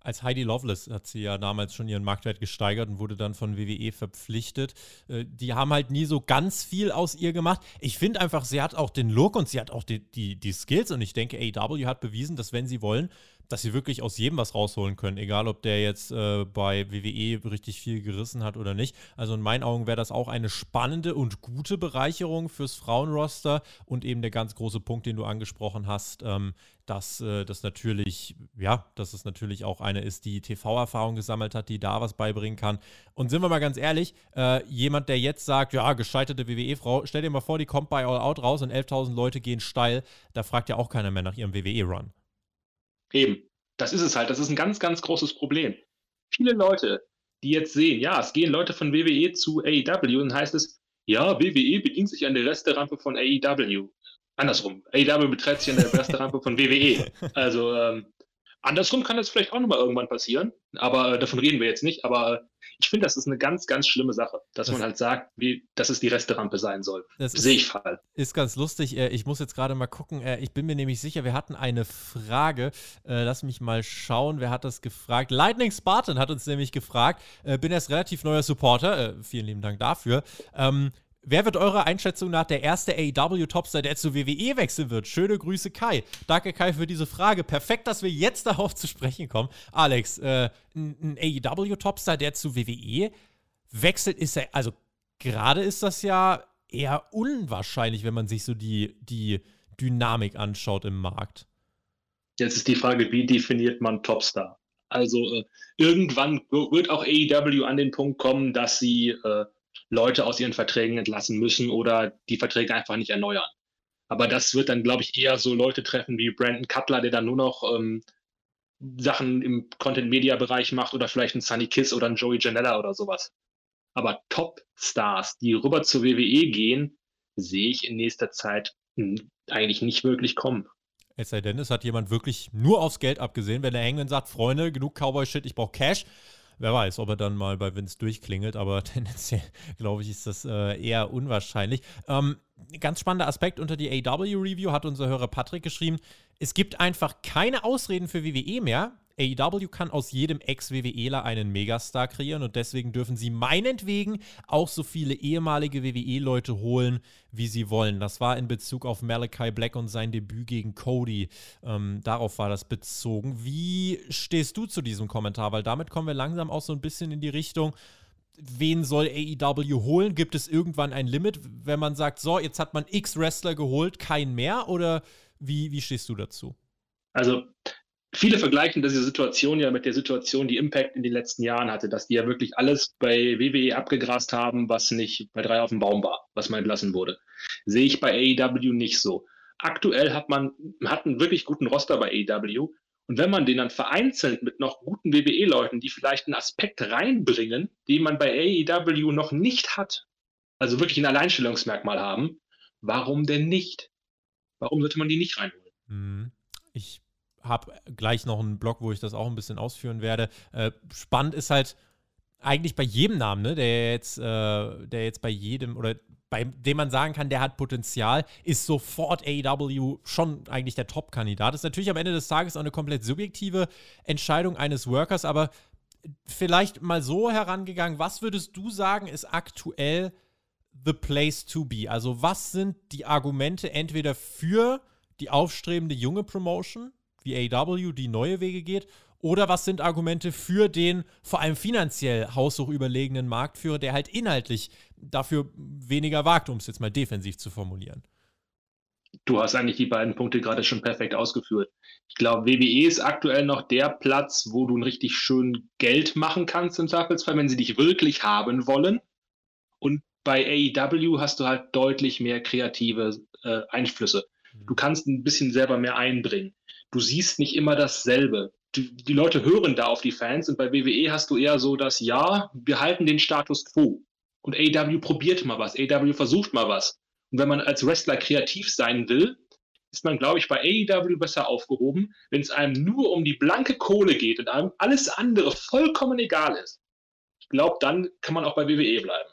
als Heidi Loveless hat sie ja damals schon ihren Marktwert gesteigert und wurde dann von WWE verpflichtet. Äh, die haben halt nie so ganz viel aus ihr gemacht. Ich finde einfach, sie hat auch den Look und sie hat auch die, die, die Skills und ich denke, AW hat bewiesen, dass wenn sie wollen, dass sie wirklich aus jedem was rausholen können, egal ob der jetzt äh, bei WWE richtig viel gerissen hat oder nicht. Also in meinen Augen wäre das auch eine spannende und gute Bereicherung fürs Frauenroster und eben der ganz große Punkt, den du angesprochen hast, ähm, dass äh, das natürlich, ja, dass es natürlich auch eine ist, die TV-Erfahrung gesammelt hat, die da was beibringen kann. Und sind wir mal ganz ehrlich, äh, jemand, der jetzt sagt, ja, gescheiterte WWE-Frau, stell dir mal vor, die kommt bei All Out raus und 11.000 Leute gehen steil, da fragt ja auch keiner mehr nach ihrem WWE-Run. Eben, das ist es halt. Das ist ein ganz, ganz großes Problem. Viele Leute, die jetzt sehen, ja, es gehen Leute von WWE zu AEW, dann heißt es, ja, WWE bedient sich an der Resterampe von AEW. Andersrum, AEW betreibt sich an der Resterampe von WWE. [LAUGHS] Also ähm, andersrum kann das vielleicht auch nochmal irgendwann passieren, aber äh, davon reden wir jetzt nicht. Aber ich finde, das ist eine ganz, ganz schlimme Sache, dass das man halt sagt, wie, dass es die Resterampe sein soll. Das Sehe ich falsch. Ist ganz lustig. Äh, ich muss jetzt gerade mal gucken. Äh, ich bin mir nämlich sicher, wir hatten eine Frage. Äh, lass mich mal schauen. Wer hat das gefragt? Lightning Spartan hat uns nämlich gefragt. Bin erst relativ neuer Supporter. Vielen lieben Dank dafür. Wer wird eurer Einschätzung nach der erste AEW-Topstar, der zu WWE wechseln wird? Schöne Grüße, Kai. Danke, Kai, für diese Frage. Perfekt, dass wir jetzt darauf zu sprechen kommen. Alex, äh, ein, AEW-Topstar, der zu WWE wechselt, ist er, also gerade ist das ja eher unwahrscheinlich, wenn man sich so die, die Dynamik anschaut im Markt. Jetzt ist die Frage, wie definiert man Topstar? Also äh, irgendwann wird auch AEW an den Punkt kommen, dass sie äh, Leute aus ihren Verträgen entlassen müssen oder die Verträge einfach nicht erneuern. Aber das wird dann, glaube ich, eher so Leute treffen wie Brandon Cutler, der dann nur noch ähm, Sachen im Content-Media-Bereich macht oder vielleicht ein Sunny Kiss oder ein Joey Janella oder sowas. Aber Top-Stars, die rüber zur WWE gehen, sehe ich in nächster Zeit hm, eigentlich nicht wirklich kommen. Es sei denn, es hat jemand wirklich nur aufs Geld abgesehen, wenn der Hangman sagt, Freunde, genug Cowboy-Shit, ich brauche Cash. Wer weiß, ob er dann mal bei Vince durchklingelt, aber [LAUGHS] tendenziell, glaube ich, ist das äh, eher unwahrscheinlich. Ähm, ganz spannender Aspekt unter die AW-Review hat unser Hörer Patrick geschrieben. Es gibt einfach keine Ausreden für WWE mehr. AEW kann aus jedem Ex-WWEler einen Megastar kreieren und deswegen dürfen sie meinetwegen auch so viele ehemalige WWE-Leute holen, wie sie wollen. Das war in Bezug auf Malachi Black und sein Debüt gegen Cody. Ähm, darauf war das bezogen. Wie stehst du zu diesem Kommentar? Weil damit kommen wir langsam auch so ein bisschen in die Richtung, wen soll AEW holen? Gibt es irgendwann ein Limit, wenn man sagt, so, jetzt hat man X Wrestler geholt, kein mehr? Oder wie, wie stehst du dazu? Also, viele vergleichen diese Situation ja mit der Situation, die Impact in den letzten Jahren hatte, dass die ja wirklich alles bei WWE abgegrast haben, was nicht bei drei auf dem Baum war, was mal entlassen wurde. Sehe ich bei AEW nicht so. Aktuell hat man hat einen wirklich guten Roster bei AEW. Und wenn man den dann vereinzelt mit noch guten WWE-Leuten, die vielleicht einen Aspekt reinbringen, den man bei AEW noch nicht hat, also wirklich ein Alleinstellungsmerkmal haben, warum denn nicht? Warum sollte man die nicht reinholen? Hm. Ich habe gleich noch einen Blog, wo ich das auch ein bisschen ausführen werde. Äh, spannend ist halt eigentlich bei jedem Namen, ne, der jetzt, äh, der jetzt bei jedem oder bei dem man sagen kann, der hat Potenzial, ist sofort AEW schon eigentlich der Top-Kandidat. Ist natürlich am Ende des Tages auch eine komplett subjektive Entscheidung eines Workers, aber vielleicht mal so herangegangen, was würdest du sagen, ist aktuell the place to be? Also, was sind die Argumente entweder für die aufstrebende junge Promotion wie AW die neue Wege geht? Oder was sind Argumente für den vor allem finanziell haushoch überlegenen Marktführer, der halt inhaltlich dafür weniger wagt, um es jetzt mal defensiv zu formulieren? Du hast eigentlich die beiden Punkte gerade schon perfekt ausgeführt. Ich glaube, WWE ist aktuell noch der Platz, wo du ein richtig schön Geld machen kannst im Zweifelsfall, wenn sie dich wirklich haben wollen. Und bei AEW hast du halt deutlich mehr kreative äh, Einflüsse. Du kannst ein bisschen selber mehr einbringen du siehst nicht immer dasselbe. Die, die Leute hören da auf die Fans und bei WWE hast du eher so das, ja, wir halten den Status quo. Und AW probiert mal was, AW versucht mal was. Und wenn man als Wrestler kreativ sein will, ist man, glaube ich, bei AEW besser aufgehoben, wenn es einem nur um die blanke Kohle geht und einem alles andere vollkommen egal ist. Ich glaube, dann kann man auch bei WWE bleiben.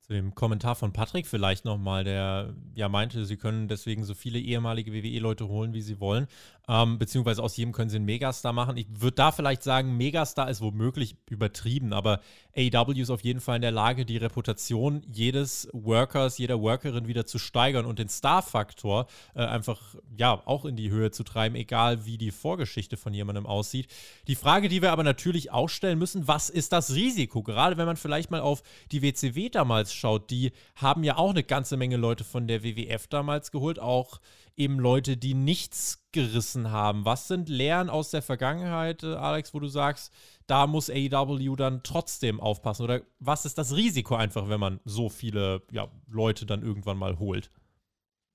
Zu dem Kommentar von Patrick vielleicht nochmal, der ja meinte, sie können deswegen so viele ehemalige WWE-Leute holen, wie sie wollen. Ähm, beziehungsweise aus jedem können sie einen Megastar machen. Ich würde da vielleicht sagen, Megastar ist womöglich übertrieben, aber AEW ist auf jeden Fall in der Lage, die Reputation jedes Workers, jeder Workerin wieder zu steigern und den Star-Faktor äh, einfach ja auch in die Höhe zu treiben, egal wie die Vorgeschichte von jemandem aussieht. Die Frage, die wir aber natürlich auch stellen müssen, was ist das Risiko? Gerade wenn man vielleicht mal auf die WCW damals schaut, die haben ja auch eine ganze Menge Leute von der WWF damals geholt, auch eben Leute, die nichts gerissen haben. Was sind Lehren aus der Vergangenheit, äh, Alex, wo du sagst, da muss AEW dann trotzdem aufpassen? Oder was ist das Risiko einfach, wenn man so viele ja, Leute dann irgendwann mal holt?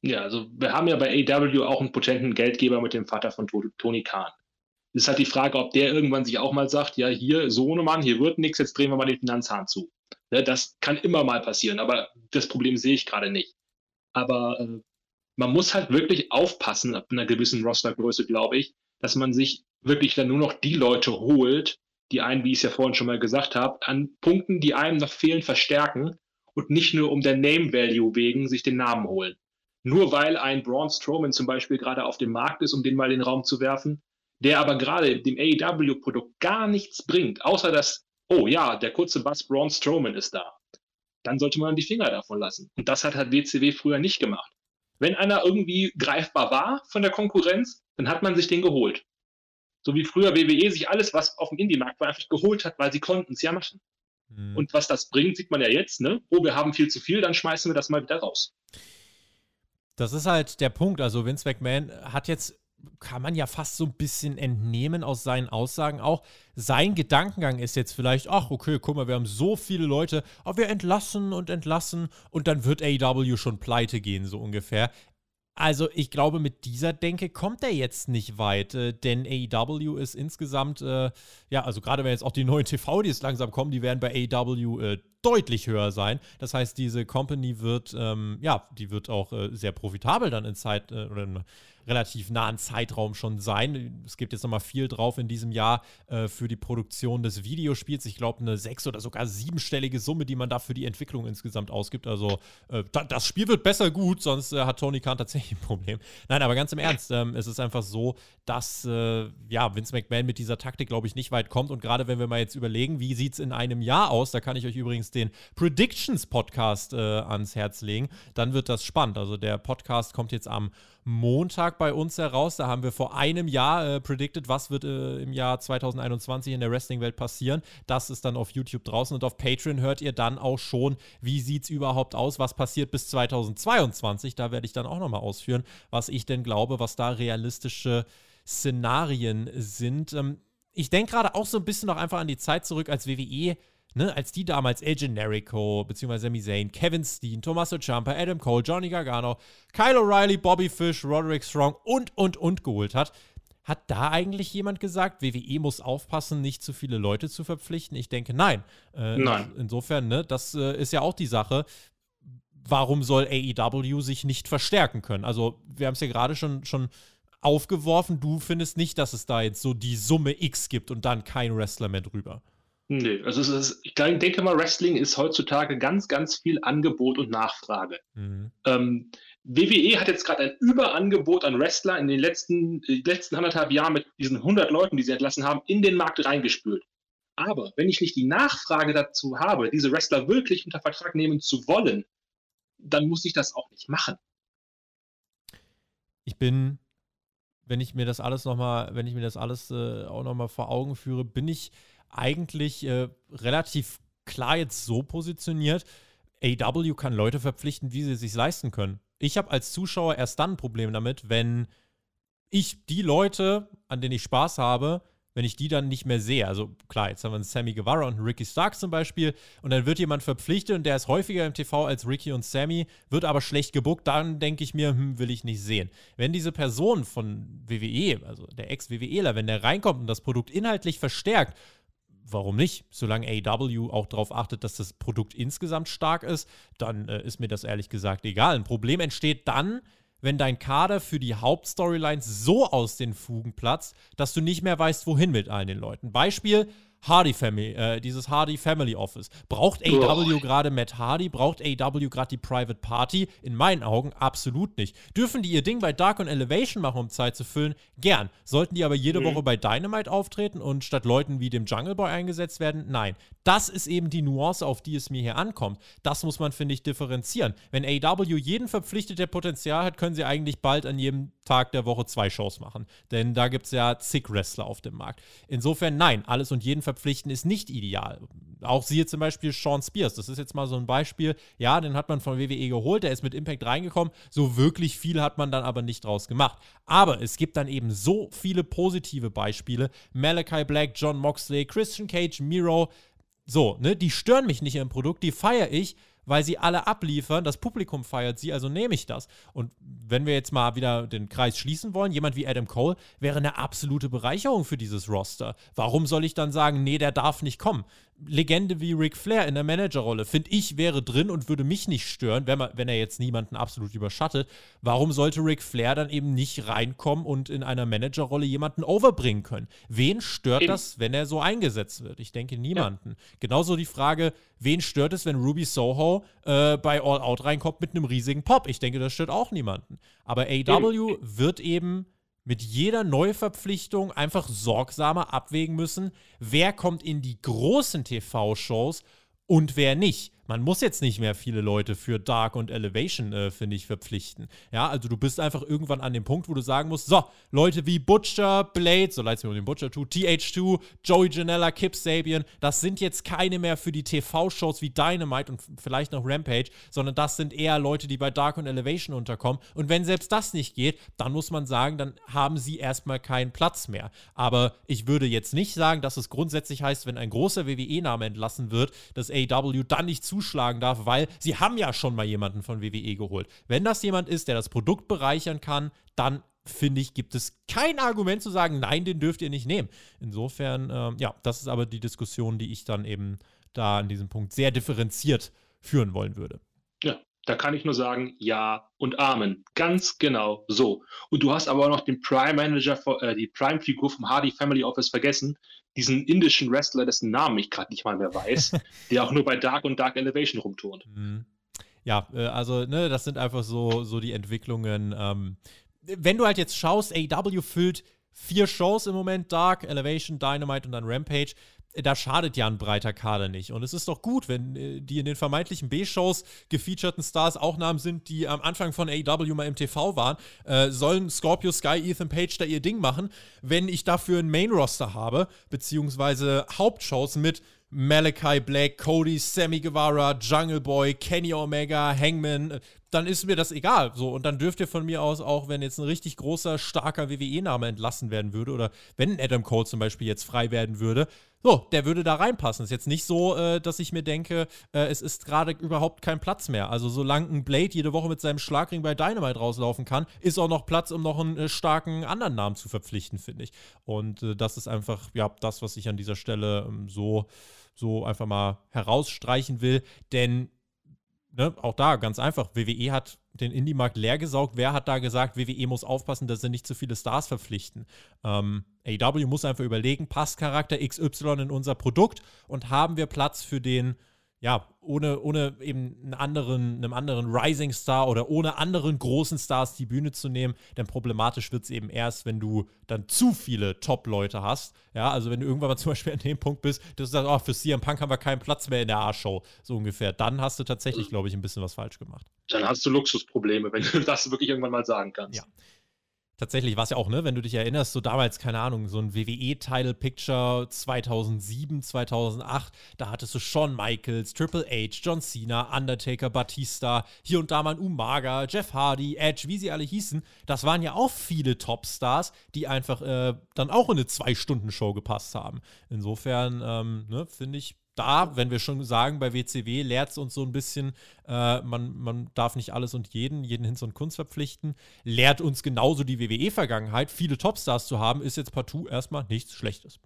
Ja, also wir haben ja bei AEW auch einen potenten Geldgeber mit dem Vater von Tony Khan. Es ist halt die Frage, ob der irgendwann sich auch mal sagt, ja, hier, Sohnemann, hier wird nichts, jetzt drehen wir mal den Finanzhahn zu. Ne, das kann immer mal passieren, aber das Problem sehe ich gerade nicht. Aber äh, man muss halt wirklich aufpassen, ab einer gewissen Rostergröße, glaube ich, dass man sich wirklich dann nur noch die Leute holt, die einen, wie ich es ja vorhin schon mal gesagt habe, an Punkten, die einem noch fehlen, verstärken und nicht nur um der Name Value wegen sich den Namen holen. Nur weil ein Braun Strowman zum Beispiel gerade auf dem Markt ist, um den mal in den Raum zu werfen, der aber gerade dem AEW-Produkt gar nichts bringt, außer dass oh ja, der kurze Bass Braun Strowman ist da, dann sollte man die Finger davon lassen. Und das hat halt WCW früher nicht gemacht. Wenn einer irgendwie greifbar war von der Konkurrenz, dann hat man sich den geholt. So wie früher WWE sich alles, was auf dem Indie-Markt war, einfach geholt hat, weil sie konnten es ja machen. Mhm. Und was das bringt, sieht man ja jetzt, ne? Oh, wir haben viel zu viel, dann schmeißen wir das mal wieder raus. Das ist halt der Punkt. Also Vince McMahon hat jetzt kann man ja fast so ein bisschen entnehmen aus seinen Aussagen auch. Sein Gedankengang ist jetzt vielleicht, ach, okay, guck mal, wir haben so viele Leute, aber wir entlassen und entlassen und dann wird AEW schon pleite gehen, so ungefähr. Also ich glaube, mit dieser Denke kommt er jetzt nicht weit, äh, denn AEW ist insgesamt, äh, ja, also gerade wenn jetzt auch die neuen [LAUGHS] TV, die jetzt langsam kommen, die werden bei AEW äh, deutlich höher sein. Das heißt, diese Company wird, ähm, ja, die wird auch äh, sehr profitabel dann in Zeit äh, oder in relativ nahen Zeitraum schon sein. Es gibt jetzt nochmal viel drauf in diesem Jahr äh, für die Produktion des Videospiels. Ich glaube, eine sechs- oder sogar siebenstellige Summe, die man da für die Entwicklung insgesamt ausgibt. Also äh, da, das Spiel wird besser gut, sonst äh, hat Tony Khan tatsächlich [LAUGHS] ein Problem. Nein, aber ganz im Ernst, ähm, es ist einfach so, dass äh, ja, Vince McMahon mit dieser Taktik, glaube ich, nicht weit kommt. Und gerade wenn wir mal jetzt überlegen, wie sieht es in einem Jahr aus, da kann ich euch übrigens den Predictions Podcast äh, ans Herz legen, dann wird das spannend. Also der Podcast kommt jetzt am Montag bei uns heraus. Da haben wir vor einem Jahr äh, predicted, was wird äh, im Jahr 2021 in der Wrestling-Welt passieren. Das ist dann auf YouTube draußen und auf Patreon hört ihr dann auch schon, wie sieht es überhaupt aus, was passiert bis 2022. Da werde ich dann auch nochmal ausführen, was ich denn glaube, was da realistische Szenarien sind. Ähm, ich denke gerade auch so ein bisschen noch einfach an die Zeit zurück, als WWE Ne, als die damals El Generico, beziehungsweise Sami Zayn, Kevin Steen, Tommaso Ciampa, Adam Cole, Johnny Gargano, Kyle O'Reilly, Bobby Fish, Roderick Strong und, und, und geholt hat, hat da eigentlich jemand gesagt, WWE muss aufpassen, nicht zu viele Leute zu verpflichten? Ich denke, nein. Äh, nein. Insofern, ne, das äh, ist ja auch die Sache. Warum soll AEW sich nicht verstärken können? Also, wir haben es ja gerade schon, schon aufgeworfen. Du findest nicht, dass es da jetzt so die Summe X gibt und dann kein Wrestler mehr drüber. Nee, also ist, ich denke mal, Wrestling ist heutzutage ganz, ganz viel Angebot und Nachfrage. Mhm. Ähm, WWE hat jetzt gerade ein Überangebot an Wrestler in den letzten, äh, letzten anderthalb Jahren mit diesen 100 Leuten, die sie entlassen haben, in den Markt reingespült. Aber wenn ich nicht die Nachfrage dazu habe, diese Wrestler wirklich unter Vertrag nehmen zu wollen, dann muss ich das auch nicht machen. Ich bin, wenn ich mir das alles nochmal, wenn ich mir das alles äh, auch nochmal vor Augen führe, bin ich eigentlich äh, relativ klar jetzt so positioniert. AW kann Leute verpflichten, wie sie es sich leisten können. Ich habe als Zuschauer erst dann ein Problem damit, wenn ich die Leute, an denen ich Spaß habe, wenn ich die dann nicht mehr sehe. Also klar, jetzt haben wir einen Sammy Guevara und einen Ricky Stark zum Beispiel und dann wird jemand verpflichtet und der ist häufiger im TV als Ricky und Sammy, wird aber schlecht gebuckt, dann denke ich mir, hm, will ich nicht sehen. Wenn diese Person von WWE, also der Ex-WWEler, wenn der reinkommt und das Produkt inhaltlich verstärkt warum nicht? Solange AW auch darauf achtet, dass das Produkt insgesamt stark ist, dann äh, ist mir das ehrlich gesagt egal. Ein Problem entsteht dann, wenn dein Kader für die Hauptstorylines so aus den Fugen platzt, dass du nicht mehr weißt, wohin mit all den Leuten. Beispiel: Hardy Family, äh, dieses Hardy Family Office. Braucht AW gerade Matt Hardy? Braucht AW gerade die Private Party? In meinen Augen absolut nicht. Dürfen die ihr Ding bei Dark und Elevation machen, um Zeit zu füllen? Gern. Sollten die aber jede mhm. Woche bei Dynamite auftreten und statt Leuten wie dem Jungle Boy eingesetzt werden? Nein. Das ist eben die Nuance, auf die es mir hier ankommt. Das muss man, finde ich, differenzieren. Wenn AW jeden verpflichtet, der Potenzial hat, können sie eigentlich bald an jedem Tag der Woche zwei Shows machen. Denn da gibt es ja zig Wrestler auf dem Markt. Insofern, nein, alles und jeden verpflichten ist nicht ideal. Auch siehe zum Beispiel Sean Spears. Das ist jetzt mal so ein Beispiel. Ja, den hat man von WWE geholt, der ist mit Impact reingekommen. So wirklich viel hat man dann aber nicht draus gemacht. Aber es gibt dann eben so viele positive Beispiele. Malachi Black, John Moxley, Christian Cage, Miro. So, ne, die stören mich nicht im Produkt, die feiere ich, weil sie alle abliefern. Das Publikum feiert sie, also nehme ich das. Und wenn wir jetzt mal wieder den Kreis schließen wollen, jemand wie Adam Cole wäre eine absolute Bereicherung für dieses Roster. Warum soll ich dann sagen, nee, der darf nicht kommen? Legende wie Ric Flair in der Managerrolle, finde ich, wäre drin und würde mich nicht stören, wenn, man, wenn er jetzt niemanden absolut überschattet. Warum sollte Ric Flair dann eben nicht reinkommen und in einer Managerrolle jemanden overbringen können? Wen stört eben. das, wenn er so eingesetzt wird? Ich denke niemanden. Ja. Genauso die Frage, wen stört es, wenn Ruby Soho äh, bei All Out reinkommt mit einem riesigen Pop? Ich denke, das stört auch niemanden. Aber AW wird eben mit jeder Neuverpflichtung einfach sorgsamer abwägen müssen, wer kommt in die großen TV-Shows und wer nicht man muss jetzt nicht mehr viele Leute für Dark und Elevation, äh, finde ich, verpflichten. Ja, also du bist einfach irgendwann an dem Punkt, wo du sagen musst, so, Leute wie Butcher, Blade, so leid es mir um den Butcher tut, TH2, Joey Janella, Kip Sabian, das sind jetzt keine mehr für die TV-Shows wie Dynamite und vielleicht noch Rampage, sondern das sind eher Leute, die bei Dark und Elevation unterkommen. Und wenn selbst das nicht geht, dann muss man sagen, dann haben sie erstmal keinen Platz mehr. Aber ich würde jetzt nicht sagen, dass es grundsätzlich heißt, wenn ein großer WWE-Name entlassen wird, dass AW dann nicht zu zuschlagen darf, weil sie haben ja schon mal jemanden von WWE geholt. Wenn das jemand ist, der das Produkt bereichern kann, dann finde ich, gibt es kein Argument zu sagen, nein, den dürft ihr nicht nehmen. Insofern, ähm, ja, das ist aber die Diskussion, die ich dann eben da an diesem Punkt sehr differenziert führen wollen würde. Ja, da kann ich nur sagen, ja und Amen. Ganz genau so. Und du hast aber auch noch den Prime Manager, äh, die Prime-Figur vom Hardy Family Office vergessen, diesen indischen Wrestler, dessen Namen ich gerade nicht mal mehr weiß, [LAUGHS] der auch nur bei Dark und Dark Elevation rumturnt. Mhm. Ja, äh, also, ne, das sind einfach so, so die Entwicklungen. Ähm, wenn du halt jetzt schaust, AW füllt vier Shows im Moment, Dark, Elevation, Dynamite und dann Rampage da schadet ja ein breiter Kader nicht. Und es ist doch gut, wenn äh, die in den vermeintlichen B-Shows gefeaturten Stars auch Namen sind, die am Anfang von AEW mal im TV waren. Äh, sollen Scorpio Sky, Ethan Page da ihr Ding machen, wenn ich dafür ein Main-Roster habe, beziehungsweise Hauptshows mit Malachi Black, Cody, Sammy Guevara, Jungle Boy, Kenny Omega, Hangman, dann ist mir das egal. So, und dann dürft ihr von mir aus auch, wenn jetzt ein richtig großer, starker WWE-Name entlassen werden würde, oder wenn Adam Cole zum Beispiel jetzt frei werden würde, so, der würde da reinpassen. Ist jetzt nicht so, äh, dass ich mir denke, äh, es ist gerade überhaupt kein Platz mehr. Also, solange ein Blade jede Woche mit seinem Schlagring bei Dynamite rauslaufen kann, ist auch noch Platz, um noch einen äh, starken anderen Namen zu verpflichten, finde ich. Und äh, das ist einfach, ja, das, was ich an dieser Stelle ähm, so, so einfach mal herausstreichen will. Denn ne, auch da ganz einfach, WWE hat den Indie-Markt leer gesaugt. Wer hat da gesagt, WWE muss aufpassen, dass sie nicht zu viele Stars verpflichten? Ähm, AEW muss einfach überlegen, passt Charakter XY in unser Produkt und haben wir Platz für den ja, ohne, ohne eben einen anderen, einem anderen Rising Star oder ohne anderen großen Stars die Bühne zu nehmen, denn problematisch wird es eben erst, wenn du dann zu viele Top-Leute hast. Ja, also wenn du irgendwann mal [LAUGHS] zum Beispiel an dem Punkt bist, dass du sagst, oh, für CM Punk haben wir keinen Platz mehr in der A-Show, so ungefähr, dann hast du tatsächlich, glaube ich, ein bisschen was falsch gemacht. Dann hast du Luxusprobleme, wenn du [LAUGHS] das wirklich irgendwann mal sagen kannst. Ja tatsächlich war es ja auch, ne, wenn du dich erinnerst, so damals, keine Ahnung, so ein WWE-Title Picture 2007, 2008, da hattest du Shawn Michaels, Triple H, John Cena, Undertaker, Batista, hier und da mal ein Umaga, Jeff Hardy, Edge, wie sie alle hießen. Das waren ja auch viele Topstars, die einfach äh, dann auch in eine Zwei-Stunden-Show gepasst haben. Insofern, ähm, ne, finde ich, da, wenn wir schon sagen, bei WCW lehrt es uns so ein bisschen, äh, man, man darf nicht alles und jeden, jeden Hinz und Kunst verpflichten, lehrt uns genauso die WWE-Vergangenheit. Viele Topstars zu haben, ist jetzt partout erstmal nichts Schlechtes.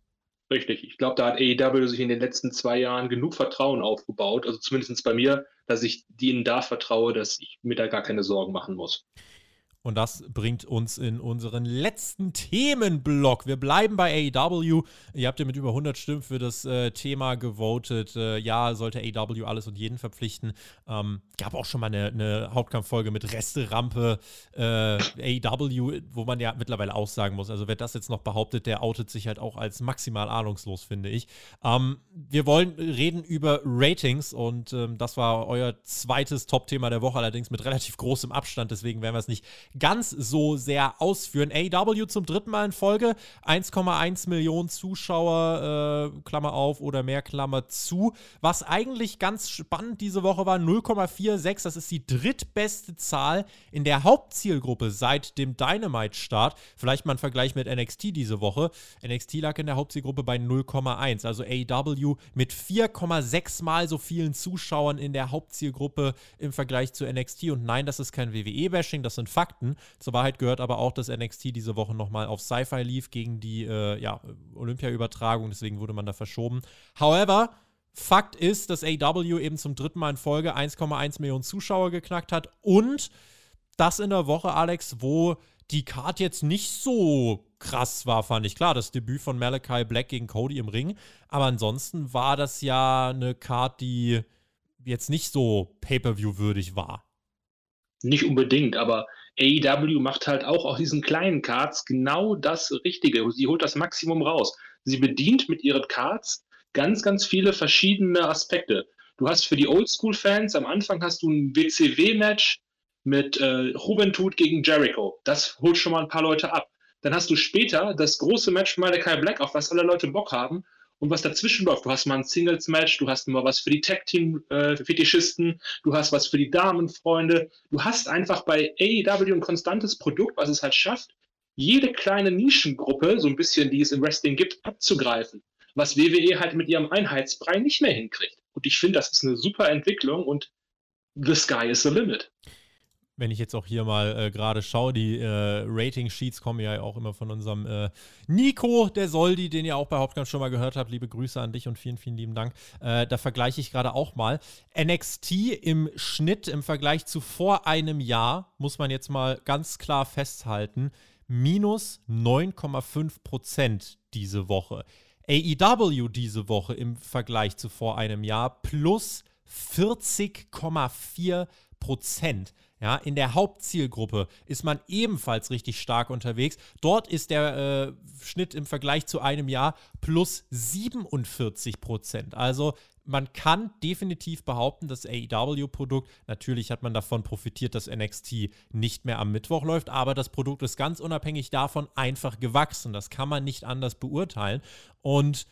Richtig. Ich glaube, da hat AEW sich in den letzten zwei Jahren genug Vertrauen aufgebaut, also zumindest bei mir, dass ich denen da vertraue, dass ich mir da gar keine Sorgen machen muss. Und das bringt uns in unseren letzten Themenblock. Wir bleiben bei AEW. Ihr habt ja mit über 100 Stimmen für das äh, Thema gewotet. Äh, ja, sollte AEW alles und jeden verpflichten. Ähm, gab auch schon mal eine, eine Hauptkampffolge mit Resterampe äh, AEW, wo man ja mittlerweile auch sagen muss, also wer das jetzt noch behauptet, der outet sich halt auch als maximal ahnungslos, finde ich. Ähm, wir wollen reden über Ratings und ähm, das war euer zweites Top-Thema der Woche, allerdings mit relativ großem Abstand. Deswegen werden wir es nicht ganz so sehr ausführen. AW zum dritten Mal in Folge, 1,1 Millionen Zuschauer, äh, Klammer auf oder mehr Klammer zu. Was eigentlich ganz spannend diese Woche war, 0,46, das ist die drittbeste Zahl in der Hauptzielgruppe seit dem Dynamite-Start. Vielleicht mal ein Vergleich mit NXT diese Woche. NXT lag in der Hauptzielgruppe bei 0,1, also AW mit 4,6 mal so vielen Zuschauern in der Hauptzielgruppe im Vergleich zu NXT. Und nein, das ist kein WWE-Bashing, das sind Fakten. Fakten. Zur Wahrheit gehört aber auch, dass NXT diese Woche nochmal auf Sci-Fi lief gegen die äh, ja, Olympia-Übertragung, deswegen wurde man da verschoben. However, Fakt ist, dass AW eben zum dritten Mal in Folge 1,1 Millionen Zuschauer geknackt hat und das in der Woche, Alex, wo die Card jetzt nicht so krass war, fand ich. Klar, das Debüt von Malachi Black gegen Cody im Ring, aber ansonsten war das ja eine Card, die jetzt nicht so Pay-per-view-würdig war. Nicht unbedingt, aber AEW macht halt auch aus diesen kleinen Cards genau das Richtige. Sie holt das Maximum raus. Sie bedient mit ihren Cards ganz, ganz viele verschiedene Aspekte. Du hast für die Oldschool-Fans am Anfang hast du ein WCW-Match mit äh, Juventud gegen Jericho. Das holt schon mal ein paar Leute ab. Dann hast du später das große Match von Malachi Black, auf was alle Leute Bock haben und was dazwischen läuft. Du hast mal ein Singles-Match, du hast mal was für die Tag-Team-Fetischisten, äh, du hast was für die Damenfreunde. Du hast einfach bei AEW ein konstantes Produkt, was es halt schafft, jede kleine Nischengruppe, so ein bisschen, die es im Wrestling gibt, abzugreifen. Was WWE halt mit ihrem Einheitsbrei nicht mehr hinkriegt. Und ich finde, das ist eine super Entwicklung und the sky is the limit wenn ich jetzt auch hier mal äh, gerade schaue, die äh, Rating-Sheets kommen ja auch immer von unserem äh, Nico, der Soldi, den ihr auch bei Hauptkampf schon mal gehört habt. Liebe Grüße an dich und vielen, vielen lieben Dank. Äh, da vergleiche ich gerade auch mal. NXT im Schnitt im Vergleich zu vor einem Jahr, muss man jetzt mal ganz klar festhalten, minus 9,5 Prozent diese Woche. AEW diese Woche im Vergleich zu vor einem Jahr plus 40,4 Prozent. Ja, in der Hauptzielgruppe ist man ebenfalls richtig stark unterwegs. Dort ist der äh, Schnitt im Vergleich zu einem Jahr plus 47 Prozent. Also man kann definitiv behaupten, das AEW-Produkt, natürlich hat man davon profitiert, dass NXT nicht mehr am Mittwoch läuft, aber das Produkt ist ganz unabhängig davon einfach gewachsen. Das kann man nicht anders beurteilen. Und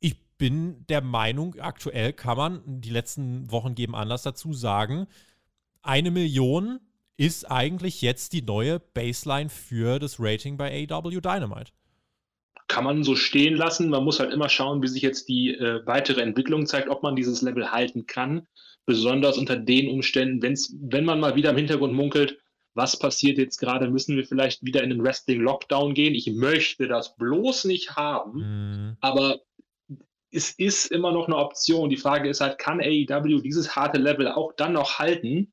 ich bin der Meinung, aktuell kann man, die letzten Wochen geben Anlass dazu, sagen, eine Million ist eigentlich jetzt die neue Baseline für das Rating bei AW Dynamite. Kann man so stehen lassen. Man muss halt immer schauen, wie sich jetzt die äh, weitere Entwicklung zeigt, ob man dieses Level halten kann. Besonders unter den Umständen, wenn's, wenn man mal wieder im Hintergrund munkelt, was passiert jetzt gerade? Müssen wir vielleicht wieder in den Wrestling-Lockdown gehen? Ich möchte das bloß nicht haben. Mhm. Aber es ist immer noch eine Option. Die Frage ist halt, kann AEW dieses harte Level auch dann noch halten?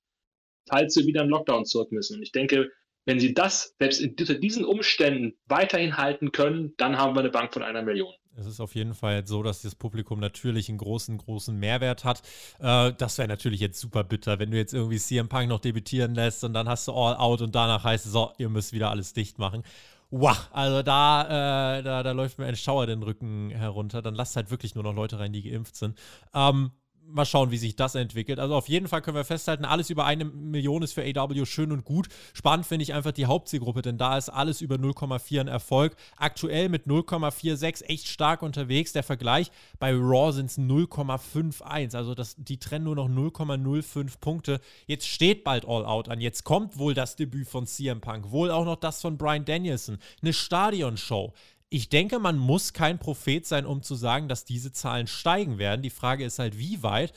Falls wir wieder im Lockdown zurück müssen. Und ich denke, wenn sie das selbst unter diesen Umständen weiterhin halten können, dann haben wir eine Bank von einer Million. Es ist auf jeden Fall so, dass das Publikum natürlich einen großen, großen Mehrwert hat. Äh, das wäre natürlich jetzt super bitter, wenn du jetzt irgendwie CM Punk noch debütieren lässt und dann hast du All Out und danach heißt es so, ihr müsst wieder alles dicht machen. Wow, also da, äh, da, da läuft mir ein Schauer den Rücken herunter. Dann lasst halt wirklich nur noch Leute rein, die geimpft sind. Ähm, mal schauen, wie sich das entwickelt. Also auf jeden Fall können wir festhalten, alles über eine Million ist für AW schön und gut. Spannend finde ich einfach die Hauptzielgruppe, denn da ist alles über 0,4 ein Erfolg. Aktuell mit 0,46 echt stark unterwegs. Der Vergleich bei Raw sind es 0,51. Also das, die trennen nur noch 0,05 Punkte. Jetzt steht bald All Out an. Jetzt kommt wohl das Debüt von CM Punk, wohl auch noch das von Brian Danielson. Eine Stadionshow ich denke, man muss kein Prophet sein, um zu sagen, dass diese Zahlen steigen werden. Die Frage ist halt, wie weit.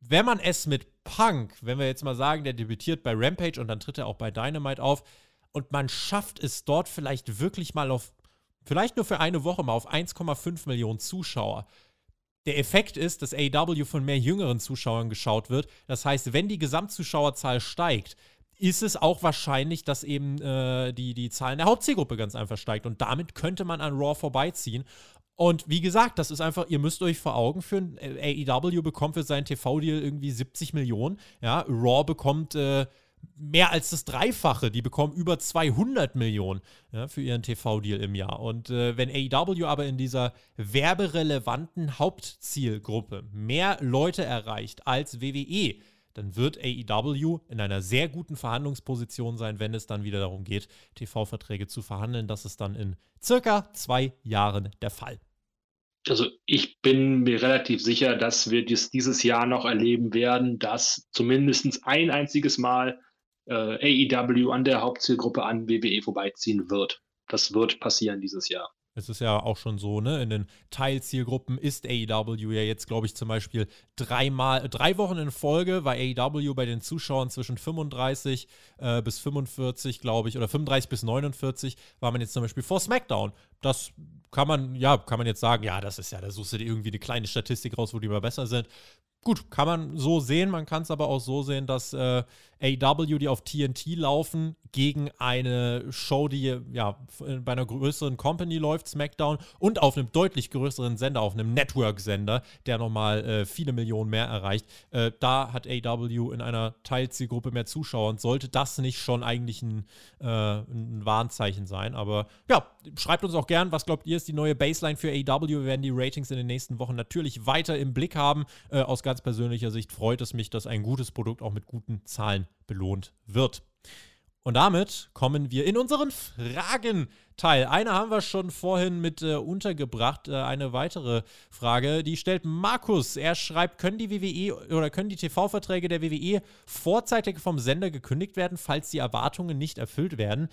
Wenn man es mit Punk, wenn wir jetzt mal sagen, der debütiert bei Rampage und dann tritt er auch bei Dynamite auf und man schafft es dort vielleicht wirklich mal auf, vielleicht nur für eine Woche mal auf 1,5 Millionen Zuschauer. Der Effekt ist, dass AW von mehr jüngeren Zuschauern geschaut wird. Das heißt, wenn die Gesamtzuschauerzahl steigt, ist es auch wahrscheinlich, dass eben äh, die, die Zahlen der Hauptzielgruppe ganz einfach steigt. Und damit könnte man an Raw vorbeiziehen. Und wie gesagt, das ist einfach, ihr müsst euch vor Augen führen, AEW bekommt für seinen TV-Deal irgendwie 70 Millionen. Ja, Raw bekommt äh, mehr als das Dreifache. Die bekommen über 200 Millionen ja, für ihren TV-Deal im Jahr. Und äh, wenn AEW aber in dieser werberelevanten Hauptzielgruppe mehr Leute erreicht als WWE, dann wird AEW in einer sehr guten Verhandlungsposition sein, wenn es dann wieder darum geht, TV-Verträge zu verhandeln. Das ist dann in circa zwei Jahren der Fall. Also ich bin mir relativ sicher, dass wir dies dieses Jahr noch erleben werden, dass zumindest ein einziges Mal äh, AEW an der Hauptzielgruppe an WWE vorbeiziehen wird. Das wird passieren dieses Jahr. Es ist ja auch schon so, ne? In den Teilzielgruppen ist AEW ja jetzt, glaube ich, zum Beispiel dreimal, drei Wochen in Folge war AEW bei den Zuschauern zwischen 35 äh, bis 45, glaube ich, oder 35 bis 49 war man jetzt zum Beispiel vor SmackDown. Das kann man, ja, kann man jetzt sagen, ja, das ist ja, da suchst du dir irgendwie eine kleine Statistik raus, wo die mal besser sind. Gut, kann man so sehen. Man kann es aber auch so sehen, dass äh, AW, die auf TNT laufen, gegen eine Show, die ja bei einer größeren Company läuft, SmackDown, und auf einem deutlich größeren Sender, auf einem Network-Sender, der nochmal äh, viele Millionen mehr erreicht. Äh, da hat AW in einer Teilzielgruppe mehr Zuschauer und sollte das nicht schon eigentlich ein, äh, ein Warnzeichen sein. Aber ja, schreibt uns auch gern, was glaubt ihr, ist die neue Baseline für AW? Wir werden die Ratings in den nächsten Wochen natürlich weiter im Blick haben. Äh, aus ganz persönlicher Sicht freut es mich, dass ein gutes Produkt auch mit guten Zahlen belohnt wird. Und damit kommen wir in unseren Fragenteil. Eine haben wir schon vorhin mit äh, untergebracht. Äh, eine weitere Frage, die stellt Markus. Er schreibt, können die WWE oder können die TV-Verträge der WWE vorzeitig vom Sender gekündigt werden, falls die Erwartungen nicht erfüllt werden?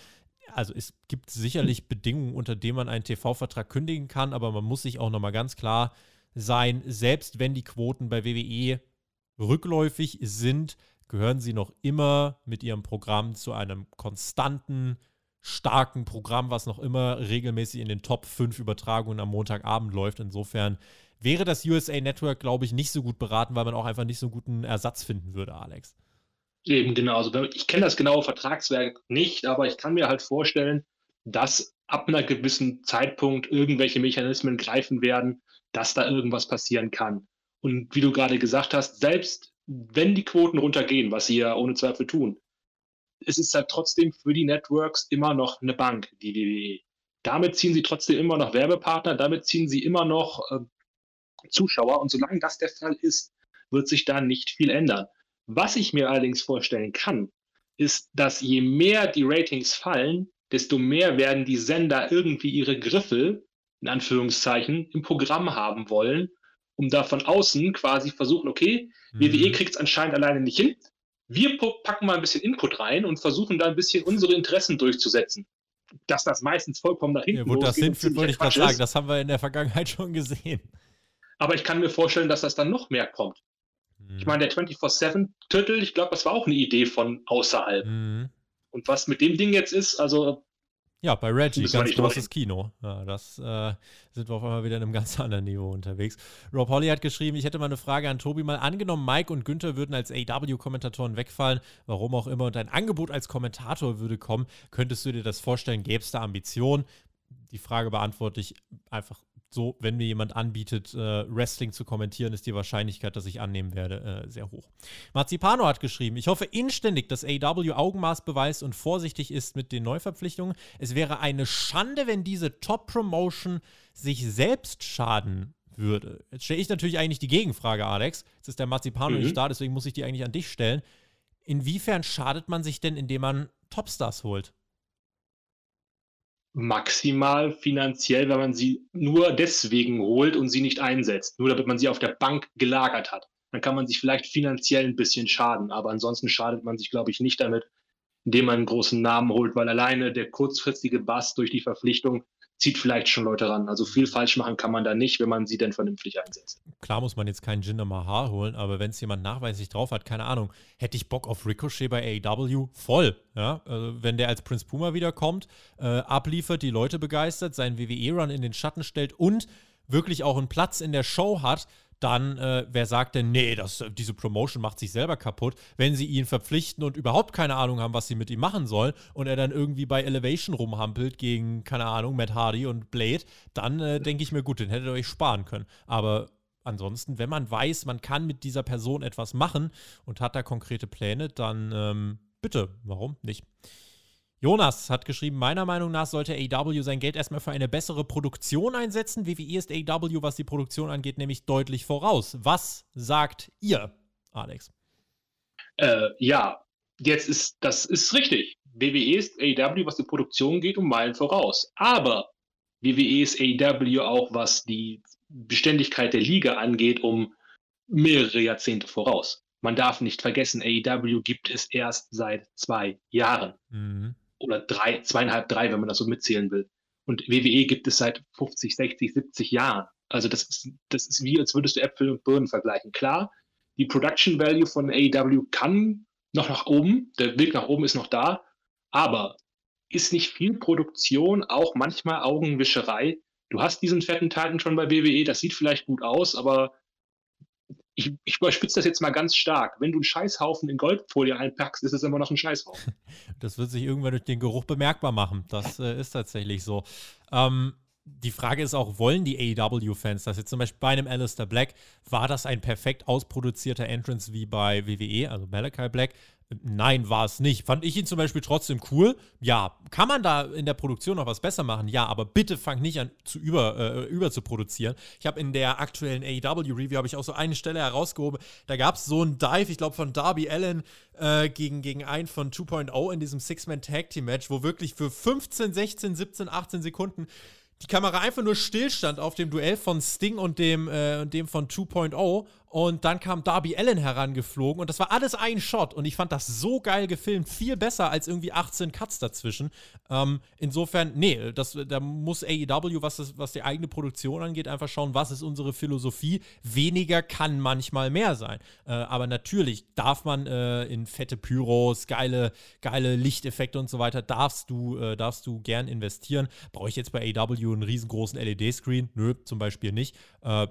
Also es gibt sicherlich Bedingungen, unter denen man einen TV-Vertrag kündigen kann, aber man muss sich auch nochmal ganz klar sein, selbst wenn die Quoten bei WWE rückläufig sind, gehören sie noch immer mit ihrem Programm zu einem konstanten, starken Programm, was noch immer regelmäßig in den Top 5 Übertragungen am Montagabend läuft. Insofern wäre das USA Network, glaube ich, nicht so gut beraten, weil man auch einfach nicht so einen guten Ersatz finden würde, Alex. Eben genau. Also ich kenne das genaue Vertragswerk nicht, aber ich kann mir halt vorstellen, dass ab einer gewissen Zeitpunkt irgendwelche Mechanismen greifen werden, dass da irgendwas passieren kann. Und wie du gerade gesagt hast, selbst wenn die Quoten runtergehen, was sie ja ohne Zweifel tun, es ist halt trotzdem für die Networks immer noch eine Bank, die WWE. Damit ziehen sie trotzdem immer noch Werbepartner, damit ziehen sie immer noch äh, Zuschauer. Und solange das der Fall ist, wird sich da nicht viel ändern. Was ich mir allerdings vorstellen kann, ist, dass je mehr die Ratings fallen, desto mehr werden die Sender irgendwie ihre Griffel, in Anführungszeichen, im Programm haben wollen, um da von außen quasi versuchen, okay, mhm. WWE kriegt es anscheinend alleine nicht hin. Wir packen mal ein bisschen Input rein und versuchen da ein bisschen unsere Interessen durchzusetzen. Dass das meistens vollkommen nach hinten ja, wo das hinführt, wollte ich gerade sagen. Das haben wir in der Vergangenheit schon gesehen. Aber ich kann mir vorstellen, dass das dann noch mehr kommt. Mhm. Ich meine, der 24-7-Titel, ich glaube, das war auch eine Idee von außerhalb. Mhm. Und was mit dem Ding jetzt ist, also. Ja, bei Reggie, ganz großes Kino. Ja, das äh, sind wir auf einmal wieder in einem [LAUGHS] ganz anderen Niveau unterwegs. Rob Holly hat geschrieben, ich hätte mal eine Frage an Tobi. Mal angenommen, Mike und Günther würden als AW-Kommentatoren wegfallen, warum auch immer, und ein Angebot als Kommentator würde kommen. Könntest du dir das vorstellen? Gäbe es da Ambitionen? Die Frage beantworte ich einfach so, wenn mir jemand anbietet, äh, Wrestling zu kommentieren, ist die Wahrscheinlichkeit, dass ich annehmen werde, äh, sehr hoch. Marzipano hat geschrieben, ich hoffe inständig, dass AW Augenmaß beweist und vorsichtig ist mit den Neuverpflichtungen. Es wäre eine Schande, wenn diese Top-Promotion sich selbst schaden würde. Jetzt stelle ich natürlich eigentlich die Gegenfrage, Alex. Jetzt ist der Marzipano mhm. nicht da, deswegen muss ich die eigentlich an dich stellen. Inwiefern schadet man sich denn, indem man Topstars holt? Maximal finanziell, wenn man sie nur deswegen holt und sie nicht einsetzt, nur damit man sie auf der Bank gelagert hat. Dann kann man sich vielleicht finanziell ein bisschen schaden, aber ansonsten schadet man sich, glaube ich, nicht damit, indem man einen großen Namen holt, weil alleine der kurzfristige Bass durch die Verpflichtung zieht vielleicht schon Leute ran. Also viel falsch machen kann man da nicht, wenn man sie denn vernünftig einsetzt. Klar muss man jetzt keinen Jinder Mahal holen, aber wenn es jemand nachweislich drauf hat, keine Ahnung, hätte ich Bock auf Ricochet bei AEW? Voll. Ja? Also wenn der als Prince Puma wiederkommt, äh, abliefert, die Leute begeistert, seinen WWE-Run in den Schatten stellt und wirklich auch einen Platz in der Show hat, dann, äh, wer sagt denn, nee, das, diese Promotion macht sich selber kaputt, wenn sie ihn verpflichten und überhaupt keine Ahnung haben, was sie mit ihm machen sollen und er dann irgendwie bei Elevation rumhampelt gegen, keine Ahnung, Matt Hardy und Blade, dann äh, denke ich mir, gut, den hättet ihr euch sparen können. Aber ansonsten, wenn man weiß, man kann mit dieser Person etwas machen und hat da konkrete Pläne, dann ähm, bitte, warum nicht? Jonas hat geschrieben, meiner Meinung nach sollte AW sein Geld erstmal für eine bessere Produktion einsetzen. WWE ist AW, was die Produktion angeht, nämlich deutlich voraus. Was sagt ihr, Alex? Äh, ja, jetzt ist, das ist richtig. WWE ist AW, was die Produktion geht, um Meilen voraus. Aber WWE ist AW auch, was die Beständigkeit der Liga angeht, um mehrere Jahrzehnte voraus. Man darf nicht vergessen, AEW gibt es erst seit zwei Jahren. Mhm oder drei, zweieinhalb, drei, wenn man das so mitzählen will. Und WWE gibt es seit 50, 60, 70 Jahren. Also das ist, das ist wie, als würdest du Äpfel und Birnen vergleichen. Klar, die Production Value von AEW kann noch nach oben, der Weg nach oben ist noch da, aber ist nicht viel Produktion auch manchmal Augenwischerei? Du hast diesen fetten Titan schon bei WWE, das sieht vielleicht gut aus, aber ich, ich überspitze das jetzt mal ganz stark. Wenn du einen Scheißhaufen in Goldfolie einpackst, ist es immer noch ein Scheißhaufen. [LAUGHS] Das wird sich irgendwann durch den Geruch bemerkbar machen. Das äh, ist tatsächlich so. Ähm, die Frage ist auch, wollen die AEW-Fans das jetzt zum Beispiel bei einem Alistair Black, war das ein perfekt ausproduzierter Entrance wie bei WWE, also Malachi Black? Nein, war es nicht. Fand ich ihn zum Beispiel trotzdem cool. Ja, kann man da in der Produktion noch was besser machen? Ja, aber bitte fang nicht an zu über, äh, über zu produzieren. Ich habe in der aktuellen AEW-Review habe ich auch so eine Stelle herausgehoben. Da gab es so einen Dive, ich glaube von Darby Allen äh, gegen, gegen einen von 2.0 in diesem Six-Man-Tag-Team-Match, wo wirklich für 15, 16, 17, 18 Sekunden die Kamera einfach nur stillstand auf dem Duell von Sting und dem, äh, dem von 2.0 und dann kam Darby Allen herangeflogen und das war alles ein Shot und ich fand das so geil gefilmt, viel besser als irgendwie 18 Cuts dazwischen. Ähm, insofern, nee, das, da muss AEW, was, das, was die eigene Produktion angeht, einfach schauen, was ist unsere Philosophie. Weniger kann manchmal mehr sein. Äh, aber natürlich darf man äh, in fette Pyros, geile, geile Lichteffekte und so weiter, darfst du, äh, darfst du gern investieren. Brauche ich jetzt bei AEW einen riesengroßen LED-Screen? Nö, zum Beispiel nicht. Äh,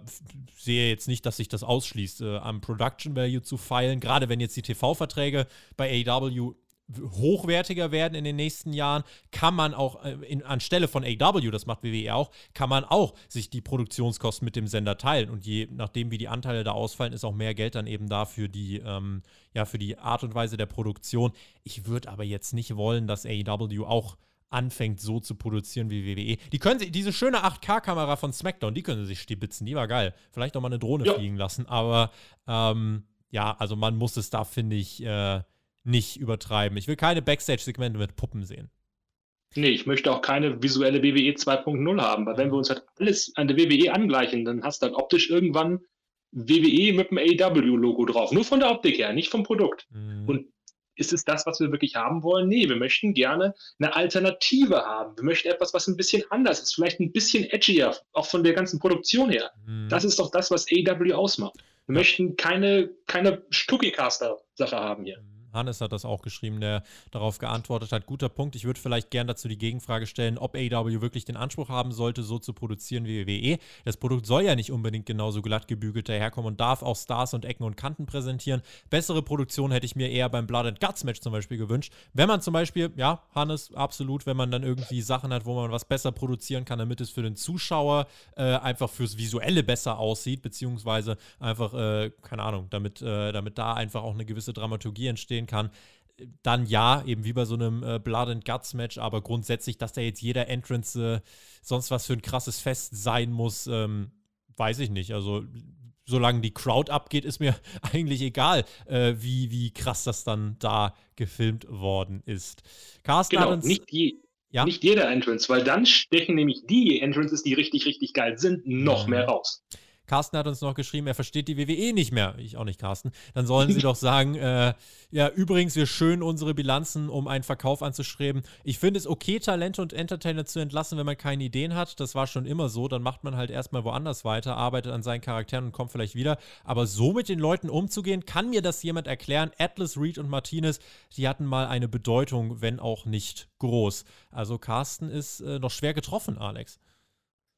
sehe jetzt nicht, dass sich das ausschließt ausschließt, äh, am Production Value zu feilen. Gerade wenn jetzt die TV-Verträge bei AEW hochwertiger werden in den nächsten Jahren, kann man auch äh, in, anstelle von AW, das macht WWE auch, kann man auch sich die Produktionskosten mit dem Sender teilen. Und je nachdem, wie die Anteile da ausfallen, ist auch mehr Geld dann eben da für die, ähm, ja, für die Art und Weise der Produktion. Ich würde aber jetzt nicht wollen, dass AEW auch anfängt so zu produzieren wie WWE. Die können sie, diese schöne 8K-Kamera von SmackDown, die können sie sich stibitzen, die war geil. Vielleicht auch mal eine Drohne ja. fliegen lassen, aber ähm, ja, also man muss es da, finde ich, äh, nicht übertreiben. Ich will keine Backstage-Segmente mit Puppen sehen. Nee, ich möchte auch keine visuelle WWE 2.0 haben, weil wenn wir uns halt alles an der WWE angleichen, dann hast du dann optisch irgendwann WWE mit dem AW-Logo drauf. Nur von der Optik her, nicht vom Produkt. Mhm. Und ist es das, was wir wirklich haben wollen? Nee, wir möchten gerne eine Alternative haben. Wir möchten etwas, was ein bisschen anders ist, vielleicht ein bisschen edgier, auch von der ganzen Produktion her. Mhm. Das ist doch das, was AW ausmacht. Wir möchten keine, keine Stucki-Caster-Sache haben hier. Mhm. Hannes hat das auch geschrieben, der darauf geantwortet hat. Guter Punkt. Ich würde vielleicht gern dazu die Gegenfrage stellen, ob AEW wirklich den Anspruch haben sollte, so zu produzieren wie WWE. Das Produkt soll ja nicht unbedingt genauso glatt gebügelt daherkommen und darf auch Stars und Ecken und Kanten präsentieren. Bessere Produktion hätte ich mir eher beim Blood and Guts Match zum Beispiel gewünscht. Wenn man zum Beispiel, ja, Hannes, absolut, wenn man dann irgendwie Sachen hat, wo man was besser produzieren kann, damit es für den Zuschauer äh, einfach fürs Visuelle besser aussieht, beziehungsweise einfach, äh, keine Ahnung, damit, äh, damit da einfach auch eine gewisse Dramaturgie entsteht sehen kann, dann ja, eben wie bei so einem äh, Blood and Guts Match, aber grundsätzlich, dass da jetzt jeder Entrance äh, sonst was für ein krasses Fest sein muss, ähm, weiß ich nicht. Also solange die Crowd abgeht, ist mir [LAUGHS] eigentlich egal, äh, wie, wie krass das dann da gefilmt worden ist. Carsten genau, uns, nicht, je, ja? nicht jeder Entrance, weil dann stechen nämlich die Entrances, die richtig, richtig geil sind, noch mhm. mehr raus. Carsten hat uns noch geschrieben, er versteht die WWE nicht mehr. Ich auch nicht, Carsten. Dann sollen sie [LAUGHS] doch sagen, äh, ja, übrigens, wir schönen unsere Bilanzen, um einen Verkauf anzustreben. Ich finde es okay, Talente und Entertainer zu entlassen, wenn man keine Ideen hat. Das war schon immer so. Dann macht man halt erstmal woanders weiter, arbeitet an seinen Charakteren und kommt vielleicht wieder. Aber so mit den Leuten umzugehen, kann mir das jemand erklären? Atlas, Reed und Martinez, die hatten mal eine Bedeutung, wenn auch nicht groß. Also Carsten ist äh, noch schwer getroffen, Alex.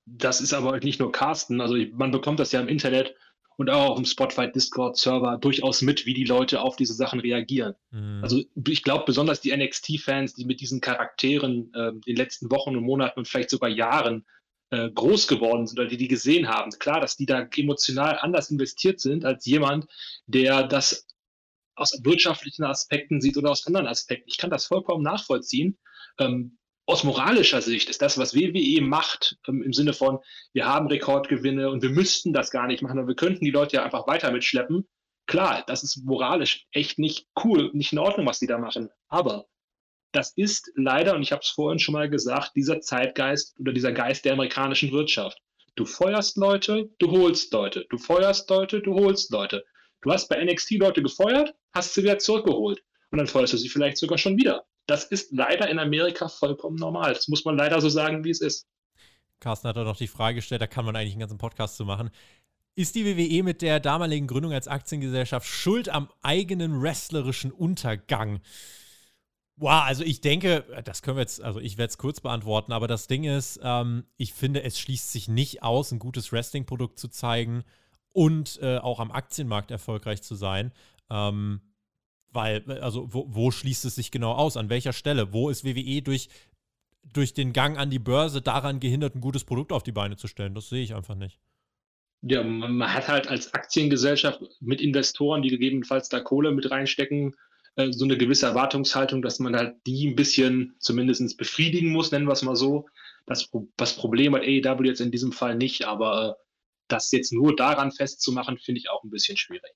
Das ist aber nicht nur Carsten, also man bekommt das ja im Internet und auch auf dem Spotify Discord-Server durchaus mit, wie die Leute auf diese Sachen reagieren. Mhm. Also ich glaube besonders die NXT-Fans, die mit diesen Charakteren äh, in den letzten Wochen und Monaten und vielleicht sogar Jahren äh, groß geworden sind oder die die gesehen haben. Klar, dass die da emotional anders investiert sind als jemand, der das aus wirtschaftlichen Aspekten sieht oder aus anderen Aspekten. Ich kann das vollkommen nachvollziehen. Ähm, aus moralischer Sicht ist das, was WWE macht, ähm, im Sinne von, wir haben Rekordgewinne und wir müssten das gar nicht machen, aber wir könnten die Leute ja einfach weiter mitschleppen. Klar, das ist moralisch echt nicht cool, nicht in Ordnung, was die da machen. Aber das ist leider, und ich habe es vorhin schon mal gesagt, dieser Zeitgeist oder dieser Geist der amerikanischen Wirtschaft. Du feuerst Leute, du holst Leute. Du feuerst Leute, du holst Leute. Du hast bei NXT Leute gefeuert, hast sie wieder zurückgeholt. Und dann feuerst du sie vielleicht sogar schon wieder. Das ist leider in Amerika vollkommen normal. Das muss man leider so sagen, wie es ist. Carsten hat da noch die Frage gestellt, da kann man eigentlich einen ganzen Podcast zu machen. Ist die WWE mit der damaligen Gründung als Aktiengesellschaft schuld am eigenen wrestlerischen Untergang? Wow, also ich denke, das können wir jetzt, also ich werde es kurz beantworten, aber das Ding ist, ähm, ich finde, es schließt sich nicht aus, ein gutes Wrestling-Produkt zu zeigen und äh, auch am Aktienmarkt erfolgreich zu sein. Ähm, weil, also, wo, wo, schließt es sich genau aus? An welcher Stelle? Wo ist WWE durch, durch den Gang an die Börse daran gehindert, ein gutes Produkt auf die Beine zu stellen? Das sehe ich einfach nicht. Ja, man hat halt als Aktiengesellschaft mit Investoren, die gegebenenfalls da Kohle mit reinstecken, äh, so eine gewisse Erwartungshaltung, dass man halt die ein bisschen zumindest befriedigen muss, nennen wir es mal so. Das, das Problem hat AEW jetzt in diesem Fall nicht, aber äh, das jetzt nur daran festzumachen, finde ich auch ein bisschen schwierig.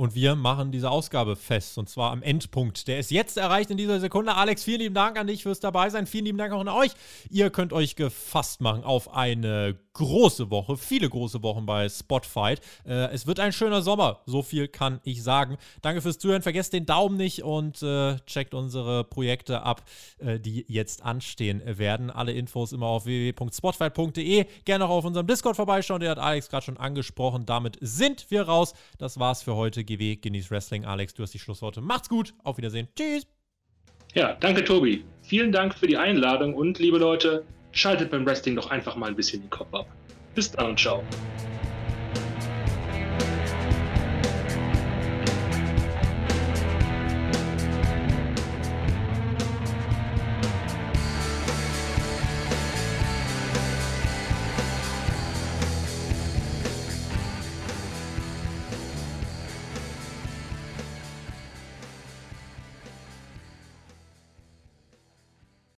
Und wir machen diese Ausgabe fest und zwar am Endpunkt. Der ist jetzt erreicht in dieser Sekunde. Alex, vielen lieben Dank an dich fürs dabei sein. Vielen lieben Dank auch an euch. Ihr könnt euch gefasst machen auf eine große Woche, viele große Wochen bei Spotify. Äh, es wird ein schöner Sommer, so viel kann ich sagen. Danke fürs Zuhören. Vergesst den Daumen nicht und äh, checkt unsere Projekte ab, äh, die jetzt anstehen werden. Alle Infos immer auf www.spotify.de. Gerne auch auf unserem Discord vorbeischauen. Der hat Alex gerade schon angesprochen. Damit sind wir raus. Das war's für heute. GW, genieß Wrestling. Alex, du hast die Schlussworte. Macht's gut. Auf Wiedersehen. Tschüss. Ja, danke, Tobi. Vielen Dank für die Einladung und liebe Leute, schaltet beim Wrestling doch einfach mal ein bisschen den Kopf ab. Bis dann und ciao.